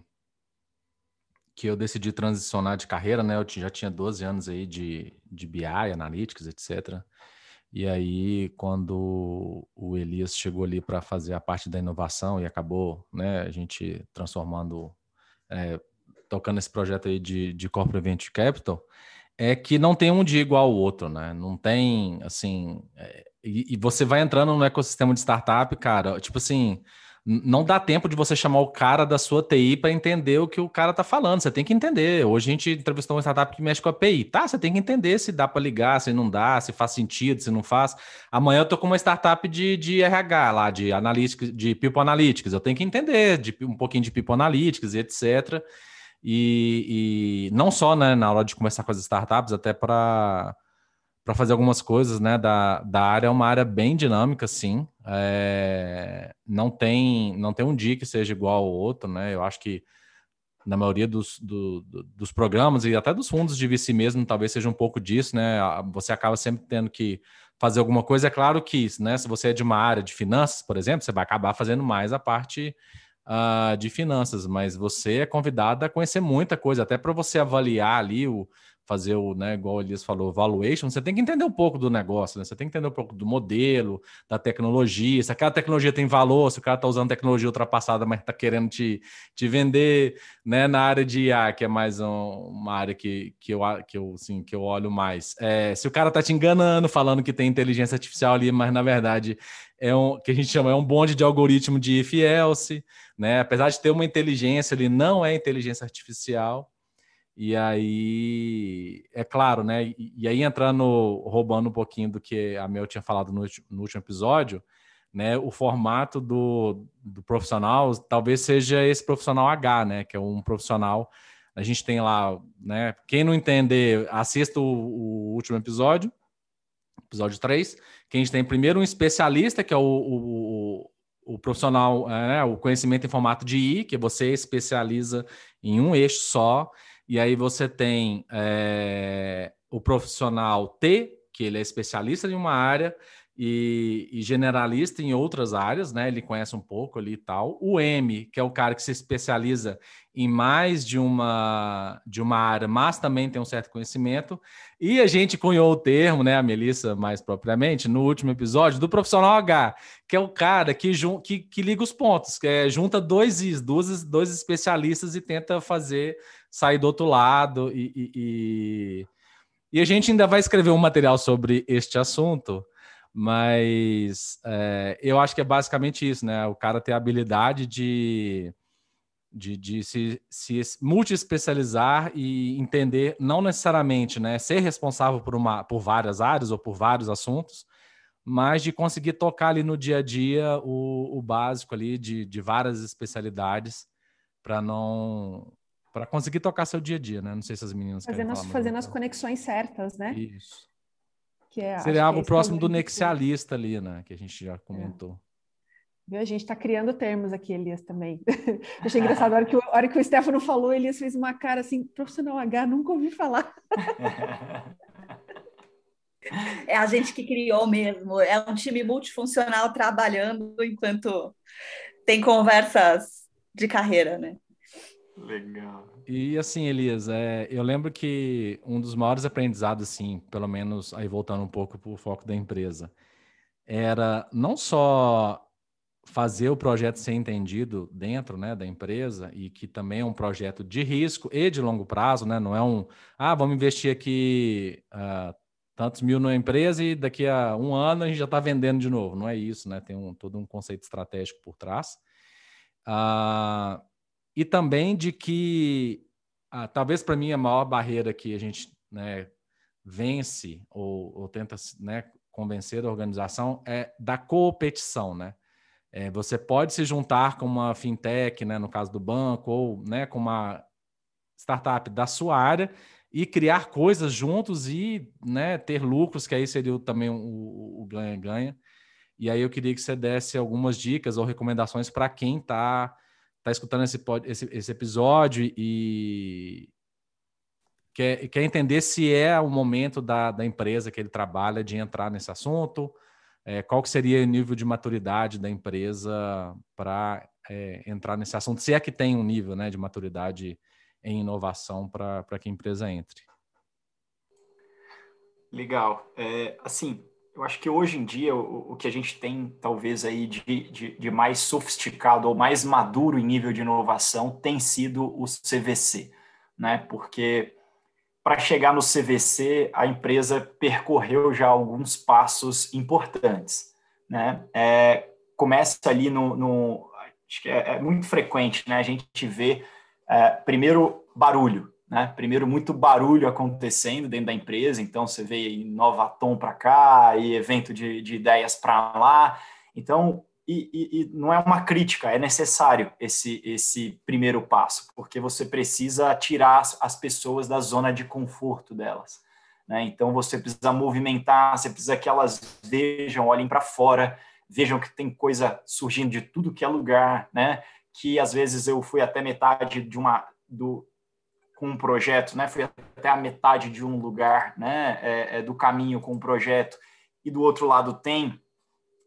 que eu decidi transicionar de carreira, né? Eu já tinha 12 anos aí de, de BI, Analytics, etc. E aí, quando o Elias chegou ali para fazer a parte da inovação e acabou, né, a gente transformando, é, tocando esse projeto aí de, de Corporate Venture Capital, é que não tem um dia igual ao outro, né? Não tem, assim, é, e, e, você vai entrando no ecossistema de startup, cara, tipo assim, não dá tempo de você chamar o cara da sua TI para entender o que o cara tá falando. Você tem que entender. Hoje a gente entrevistou uma startup que mexe com a API. Tá, você tem que entender se dá para ligar, se não dá, se faz sentido, se não faz. Amanhã eu tô com uma startup de, de RH lá, de analytics, de People Analytics. Eu tenho que entender de, um pouquinho de People Analytics e etc. E, e não só né, na hora de começar com as startups, até para fazer algumas coisas, né? Da, da área é uma área bem dinâmica, sim. É, não tem não tem um dia que seja igual ao outro, né? Eu acho que na maioria dos, do, dos programas e até dos fundos de VC mesmo, talvez seja um pouco disso, né? Você acaba sempre tendo que fazer alguma coisa. É claro que, né? Se você é de uma área de finanças, por exemplo, você vai acabar fazendo mais a parte uh, de finanças, mas você é convidado a conhecer muita coisa, até para você avaliar ali o fazer o, né, igual o Elias falou, valuation, você tem que entender um pouco do negócio, né? Você tem que entender um pouco do modelo, da tecnologia, se aquela tecnologia tem valor, se o cara está usando tecnologia ultrapassada, mas está querendo te, te vender, né, na área de IA, que é mais um, uma área que, que, eu, que, eu, assim, que eu olho mais. É, se o cara está te enganando, falando que tem inteligência artificial ali, mas na verdade é um que a gente chama é um bonde de algoritmo de if else, né? Apesar de ter uma inteligência, ele não é inteligência artificial. E aí, é claro, né? E, e, aí entrando, roubando um pouquinho do que a Mel tinha falado no, no último episódio, né? O formato do, do profissional talvez seja esse profissional H, né? Que é um profissional. A gente tem lá, né? Quem não entender, assista o, o último episódio, episódio 3, que a gente tem primeiro um especialista, que é o, o, o profissional, né? o conhecimento em formato de I, que você especializa em um eixo só. E aí você tem é, o profissional T, que ele é especialista em uma área e, e, generalista em outras áreas, né? Ele conhece um pouco ali e tal. O M, que é o cara que se especializa em mais de uma de uma área, mas também tem um certo conhecimento. E a gente cunhou o termo, né, a Melissa mais propriamente, no último episódio, do profissional H, que é o cara que, que, que liga os pontos, que é, junta dois Is, dois, dois especialistas e tenta fazer sair do outro lado. E, e, e, e a gente ainda vai escrever um material sobre este assunto, mas é, eu acho que é basicamente isso, né? O cara ter a habilidade de, de, de se, se multi-especializar e entender, não necessariamente né, ser responsável por, uma, por várias áreas ou por vários assuntos, mas de conseguir tocar ali no dia a dia o, o básico ali de, de várias especialidades para não para conseguir tocar seu dia a dia, né? Não sei se as meninas fazendo as, fazendo as conexões certas, né? Isso. Que é, Seria algo é próximo do nexialista ali, né? Que a gente já comentou. É. A gente está criando termos aqui, Elias, também. Achei engraçado, a hora, que o, a hora que o Stefano falou, Elias fez uma cara assim, profissional H, nunca ouvi falar. É a gente que criou mesmo. É um time multifuncional trabalhando enquanto tem conversas de carreira, né? Legal. E assim, Elias, é, eu lembro que um dos maiores aprendizados, assim, pelo menos aí voltando um pouco para o foco da empresa, era não só fazer o projeto ser entendido dentro né, da empresa e que também é um projeto de risco e de longo prazo, né? Não é um, ah, vamos investir aqui uh, tantos mil na empresa e daqui a um ano a gente já está vendendo de novo. Não é isso, né? Tem um, todo um conceito estratégico por trás. Uh, e também de que ah, talvez para mim a maior barreira que a gente né, vence ou, ou tenta né, convencer a organização é da competição, né? É, você pode se juntar com uma fintech, né, no caso do banco, ou né, com uma startup da sua área e criar coisas juntos e né, ter lucros, que aí seria também o ganha-ganha. E aí eu queria que você desse algumas dicas ou recomendações para quem está está escutando esse, esse, esse episódio e quer, quer entender se é o momento da, da empresa que ele trabalha de entrar nesse assunto, é, qual que seria o nível de maturidade da empresa para é, entrar nesse assunto, se é que tem um nível né, de maturidade em inovação para que a empresa entre. Legal. É, assim, eu acho que hoje em dia o, o que a gente tem, talvez, aí de, de, de, mais sofisticado ou mais maduro em nível de inovação tem sido o CVC, né? Porque para chegar no CVC, a empresa percorreu já alguns passos importantes, né? É, começa ali no, no acho que é, é, muito frequente, né? A gente vê é, primeiro barulho, né? Primeiro, muito barulho acontecendo dentro da empresa, então você vê Inovatom para cá e evento de, de ideias para lá. Então, e, e, e, não é uma crítica, é necessário esse, esse primeiro passo, porque você precisa tirar as, as pessoas da zona de conforto delas. Né? Então, você precisa movimentar, você precisa que elas vejam, olhem para fora, vejam que tem coisa surgindo de tudo que é lugar, né? que às vezes eu fui até metade de uma do, com um projeto, né? Fui até a metade de um lugar, né? É, é, do caminho com um projeto e do outro lado tem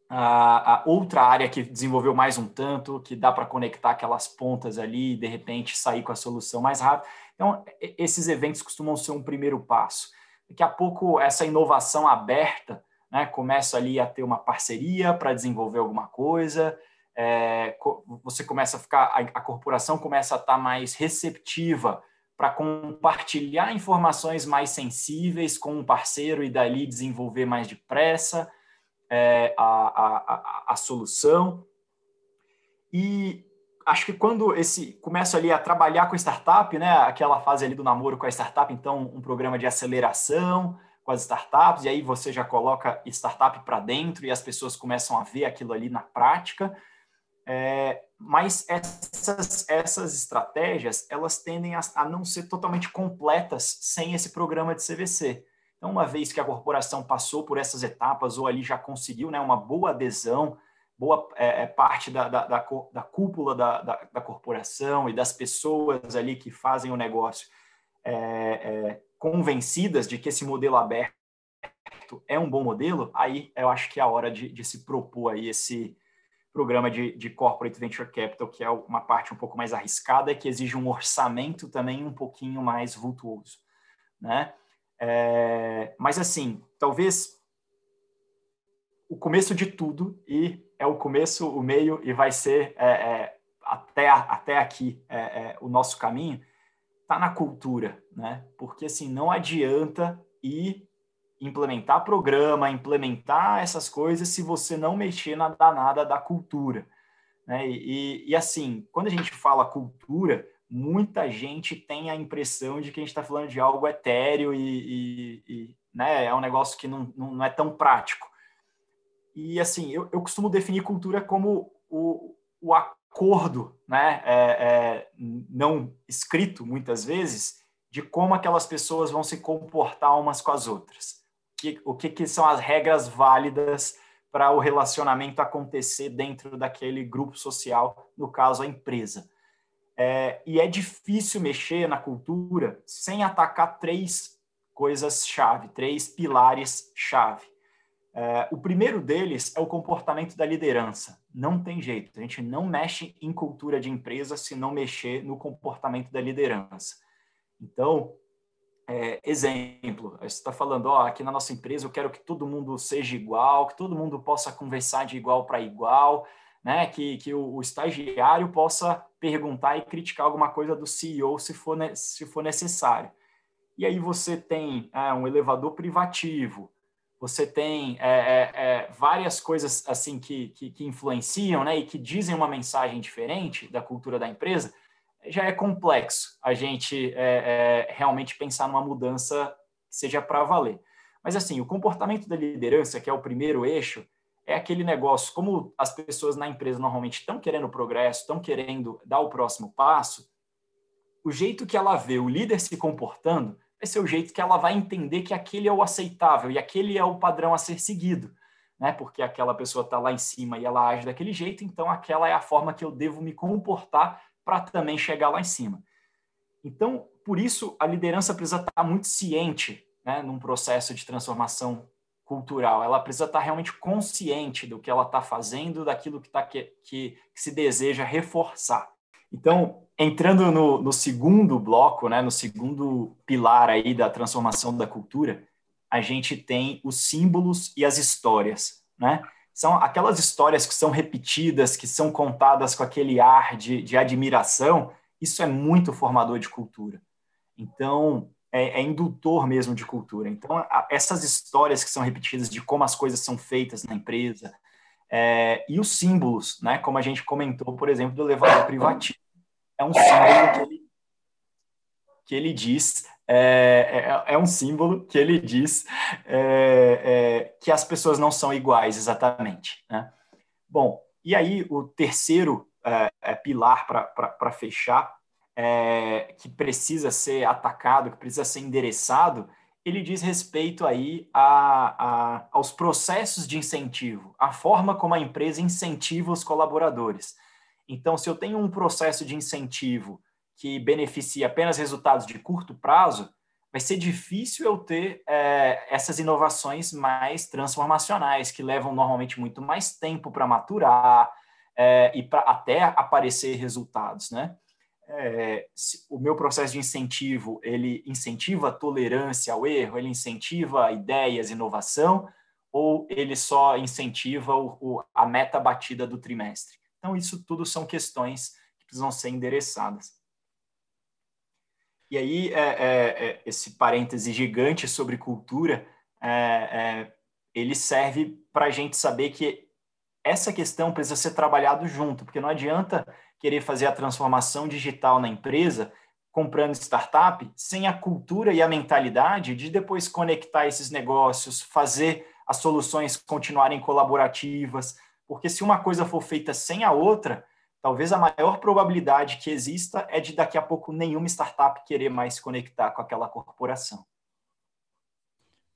a, a, outra área que desenvolveu mais um tanto, que dá para conectar aquelas pontas ali e de repente sair com a solução mais rápido. Então, esses eventos costumam ser um primeiro passo. Daqui a pouco, essa inovação aberta né, começa ali a ter uma parceria para desenvolver alguma coisa, é, você começa a ficar, a, a corporação começa a estar tá mais receptiva para compartilhar informações mais sensíveis com um parceiro e dali desenvolver mais depressa é, a, a, a, solução. E acho que quando esse começa ali a trabalhar com startup, né, aquela fase ali do namoro com a startup, então um programa de aceleração com as startups, e aí você já coloca startup para dentro e as pessoas começam a ver aquilo ali na prática. É, mas essas, essas estratégias elas tendem a, a, não ser totalmente completas sem esse programa de CVC. Então, uma vez que a corporação passou por essas etapas ou ali já conseguiu né, uma boa adesão, boa é, é parte da, da, da, da cúpula da, da, da, corporação e das pessoas ali que fazem o negócio é, é, convencidas de que esse modelo aberto é um bom modelo, aí eu acho que é a hora de, de se propor aí esse, programa de, de Corporate Venture Capital, que é uma parte um pouco mais arriscada, que exige um orçamento também um pouquinho mais vultuoso, né? É, mas assim, talvez o começo de tudo e é o começo, o meio e vai ser é, é, até até aqui é, é, o nosso caminho está na cultura, né? Porque assim não adianta ir implementar programa, implementar essas coisas se você não mexer na danada da cultura. Né? E, e, assim, quando a gente fala cultura, muita gente tem a impressão de que a gente está falando de algo etéreo e, e, e né, é um negócio que não, não, é tão prático. E assim, eu, eu costumo definir cultura como o, o acordo, né, é, é, não escrito muitas vezes, de como aquelas pessoas vão se comportar umas com as outras que, o que, que são as regras válidas para o relacionamento acontecer dentro daquele grupo social, no caso, a empresa. É, e é difícil mexer na cultura sem atacar três coisas-chave, três pilares-chave. É, o primeiro deles é o comportamento da liderança. Não tem jeito, a gente não mexe em cultura de empresa se não mexer no comportamento da liderança. Então, é, exemplo, você está falando, ó, aqui na nossa empresa eu quero que todo mundo seja igual, que todo mundo possa conversar de igual para igual, né? Que, que o, o, estagiário possa perguntar e criticar alguma coisa do CEO se for, se for necessário. E aí você tem é, um elevador privativo, você tem é, é, é, várias coisas assim que, que, que influenciam, né? E que dizem uma mensagem diferente da cultura da empresa já é complexo a gente é, é, realmente pensar numa mudança que seja para valer. Mas, assim, o comportamento da liderança, que é o primeiro eixo, é aquele negócio, como as pessoas na empresa normalmente estão querendo progresso, estão querendo dar o próximo passo, o jeito que ela vê o líder se comportando vai ser o jeito que ela vai entender que aquele é o aceitável e aquele é o padrão a ser seguido. Né? Porque aquela pessoa está lá em cima e ela age daquele jeito, então aquela é a forma que eu devo me comportar para também chegar lá em cima. Então, por isso, a liderança precisa estar muito ciente né, num processo de transformação cultural. Ela precisa estar realmente consciente do que ela está fazendo, daquilo que, tá, que, que, que, se deseja reforçar. Então, entrando no, no segundo bloco, né, no segundo pilar aí da transformação da cultura, a gente tem os símbolos e as histórias, né? São aquelas histórias que são repetidas, que são contadas com aquele ar de, de admiração, isso é muito formador de cultura. Então, é, é indutor mesmo de cultura. Então, a, essas histórias que são repetidas de como as coisas são feitas na empresa, é, e os símbolos, né, como a gente comentou, por exemplo, do elevador privativo. É um símbolo que ele, que ele diz é, é, é, um símbolo que ele diz é, é, que as pessoas não são iguais exatamente. Né? Bom, e aí o terceiro é, pilar para fechar, que precisa ser atacado, que precisa ser endereçado, ele diz respeito aí a, a, aos processos de incentivo, a forma como a empresa incentiva os colaboradores. Então, se eu tenho um processo de incentivo que beneficia apenas resultados de curto prazo, vai ser difícil eu ter é, essas inovações mais transformacionais, que levam normalmente muito mais tempo para maturar é, e para até aparecer resultados, né? É, o meu processo de incentivo, ele incentiva a tolerância ao erro, ele incentiva ideias, inovação, ou ele só incentiva o, o, a meta batida do trimestre? Então, isso tudo são questões que precisam ser endereçadas. E aí, é, é, é, esse parêntese gigante sobre cultura, é, é, ele serve para a gente saber que essa questão precisa ser trabalhado junto, porque não adianta querer fazer a transformação digital na empresa comprando startup sem a cultura e a mentalidade de depois conectar esses negócios, fazer as soluções continuarem colaborativas, porque se uma coisa for feita sem a outra, talvez a maior probabilidade que exista é de daqui a pouco nenhuma startup querer mais se conectar com aquela corporação.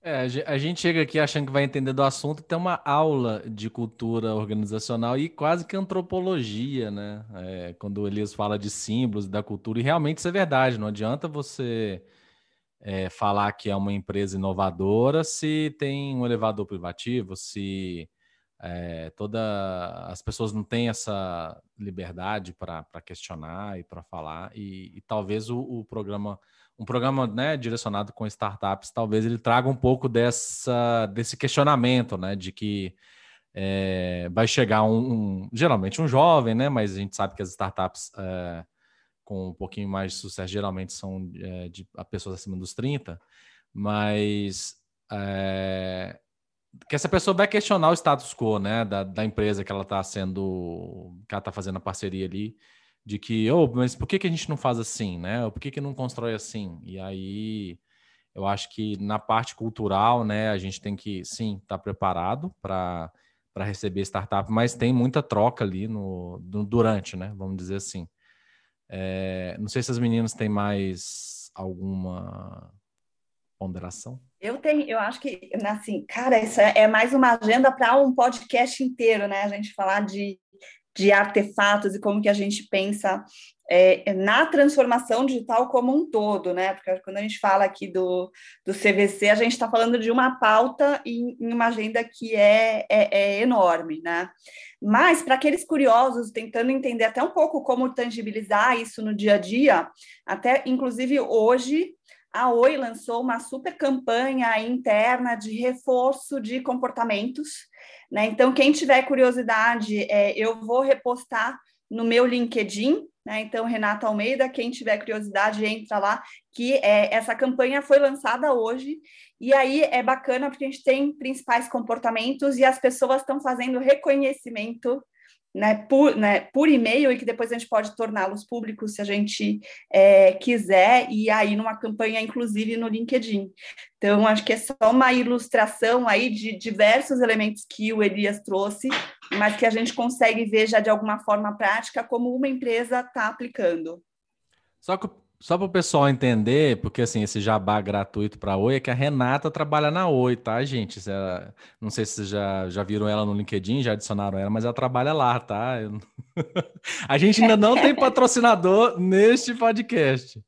É, a gente chega aqui achando que vai entender do assunto tem uma aula de cultura organizacional e quase que antropologia, né? É, quando o Elias fala de símbolos da cultura, e realmente isso é verdade, não adianta você é, falar que é uma empresa inovadora se tem um elevador privativo, se é, toda as pessoas não têm essa liberdade para questionar e para falar e, e talvez o, o, programa um programa né, direcionado com startups talvez ele traga um pouco dessa desse questionamento né de que é, vai chegar um, um, geralmente um jovem né mas a gente sabe que as startups é, com um pouquinho mais de sucesso geralmente são é, de pessoas acima dos 30 mas é, que essa pessoa vai questionar o status quo, né, da, da empresa que ela está sendo, que ela está fazendo a parceria ali, de que, oh, mas por que, que a gente não faz assim, né? Por que, que não constrói assim? E aí, eu acho que na parte cultural, né, a gente tem que, sim, estar tá preparado para para receber startup, mas tem muita troca ali no, no durante, né? Vamos dizer assim. É, não sei se as meninas têm mais alguma ponderação. Eu tenho, eu acho que, assim, cara, isso é, é mais uma agenda para um podcast inteiro, né? A gente falar de, de artefatos e como que a gente pensa é, na transformação digital como um todo, né? Porque quando a gente fala aqui do, do CVC, a gente está falando de uma pauta em, em uma agenda que é, é, é enorme, né? Mas para aqueles curiosos, tentando entender até um pouco como tangibilizar isso no dia a dia, até inclusive hoje a Oi lançou uma super campanha interna de reforço de comportamentos. Né? Então, quem tiver curiosidade, é, eu vou repostar no meu LinkedIn. Né? Então, Renata Almeida, quem tiver curiosidade, entra lá, que é, essa campanha foi lançada hoje. E aí é bacana porque a gente tem principais comportamentos e as pessoas estão fazendo reconhecimento né, por, né, por e-mail e que depois a gente pode torná-los públicos se a gente é, quiser, e aí numa campanha, inclusive, no LinkedIn. Então, acho que é só uma ilustração aí de diversos elementos que o Elias trouxe, mas que a gente consegue ver já de alguma forma prática como uma empresa está aplicando. Só só para o pessoal entender, porque assim, esse jabá gratuito para Oi é que a Renata trabalha na Oi, tá, gente? Ela, não sei se vocês já, já viram ela no LinkedIn, já adicionaram ela, mas ela trabalha lá, tá? Eu... a gente ainda não tem patrocinador neste podcast.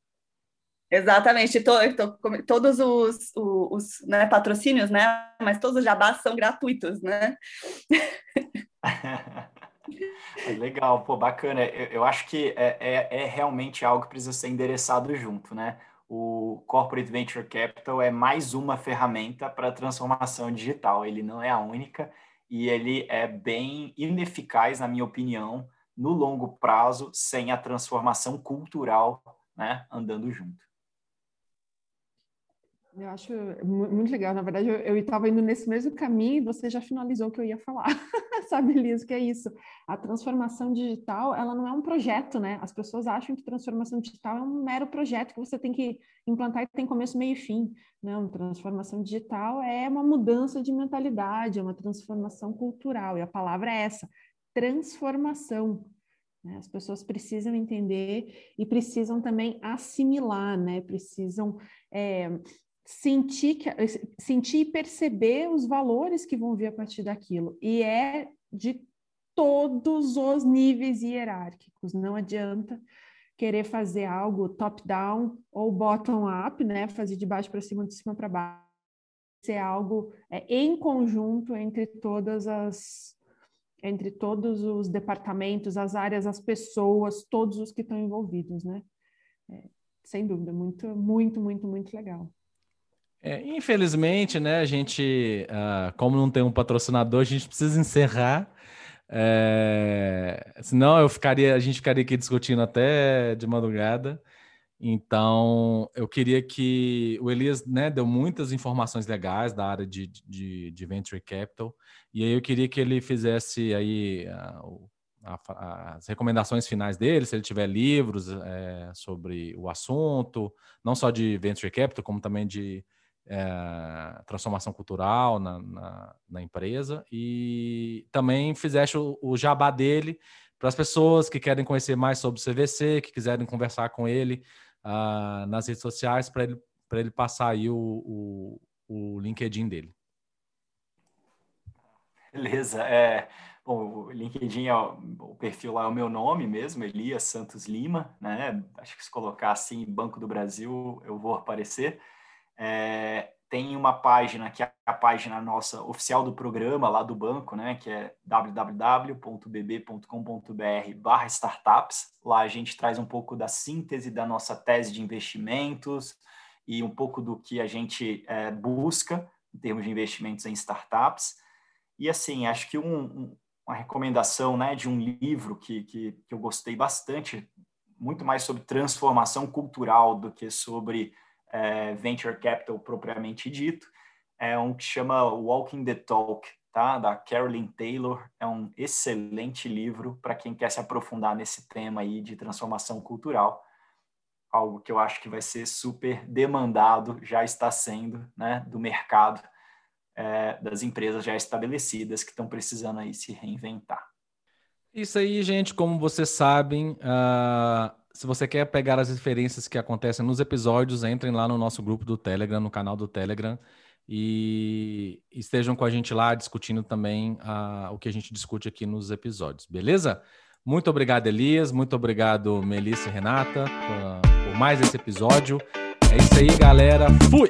Exatamente, tô, tô, todos os, os, os né, patrocínios, né? Mas todos os jabás são gratuitos, né? Legal, pô, bacana. Eu, eu acho que é, é, é, realmente algo que precisa ser endereçado junto, né? O Corporate Venture Capital é mais uma ferramenta para transformação digital. Ele não é a única e ele é bem ineficaz, na minha opinião, no longo prazo, sem a transformação cultural né, andando junto. Eu acho muito legal. Na verdade, eu estava indo nesse mesmo caminho e você já finalizou o que eu ia falar. Sabe, Liz, que é isso. A transformação digital, ela não é um projeto, né? As pessoas acham que transformação digital é um mero projeto que você tem que implantar e tem começo, meio e fim. Não, transformação digital é uma mudança de mentalidade, é uma transformação cultural. E a palavra é essa, transformação. Né? As pessoas precisam entender e precisam também assimilar, né? Precisam... É, sentir, que, sentir e perceber os valores que vão vir a partir daquilo. E é de todos os níveis hierárquicos, não adianta. querer fazer algo top-down ou bottom-up, né? Fazer de baixo para cima, de cima para baixo. Ser algo é, em conjunto entre todas as entre todos os departamentos, as áreas, as pessoas, todos os que estão envolvidos, né? É, sem dúvida, muito, muito, muito, muito legal. É, infelizmente, né, a gente, uh, como não tem um patrocinador, a gente precisa encerrar. É, senão eu ficaria, a gente ficaria aqui discutindo até de madrugada. Então, eu queria que o Elias né, deu muitas informações legais da área de, de, de Venture Capital, e aí eu queria que ele fizesse aí uh, a, as recomendações finais dele, se ele tiver livros é, sobre o assunto, não só de Venture Capital, como também de é, transformação cultural na, na, na, empresa, e também fizesse o, o jabá dele para as pessoas que querem conhecer mais sobre o CVC, que quiserem conversar com ele, uh, nas redes sociais para ele, ele passar aí o, o, o LinkedIn dele. Beleza. É, bom, o LinkedIn, é o, o, perfil lá é o meu nome mesmo, Elias Santos Lima, né? Acho que se colocar assim, Banco do Brasil, eu vou aparecer. É, tem uma página que é a página nossa oficial do programa lá do banco, né, que é www.bb.com.br/startups. Lá a gente traz um pouco da síntese da nossa tese de investimentos e um pouco do que a gente é, busca em termos de investimentos em startups. E assim, acho que um, um, uma recomendação, né, de um livro que, que, que eu gostei bastante, muito mais sobre transformação cultural do que sobre é, venture capital propriamente dito, é um que chama Walking the Talk, tá? Da Carolyn Taylor. É um excelente livro para quem quer se aprofundar nesse tema aí de transformação cultural. Algo que eu acho que vai ser super demandado, já está sendo, né, do mercado, é, das empresas já estabelecidas que estão precisando aí se reinventar. Isso aí, gente, como vocês sabem, uh, se você quer pegar as referências que acontecem nos episódios, entrem lá no nosso grupo do Telegram, no canal do Telegram, e estejam com a gente lá discutindo também uh, o que a gente discute aqui nos episódios, beleza? Muito obrigado, Elias. Muito obrigado, Melissa e Renata, por, por mais esse episódio. É isso aí, galera. Fui!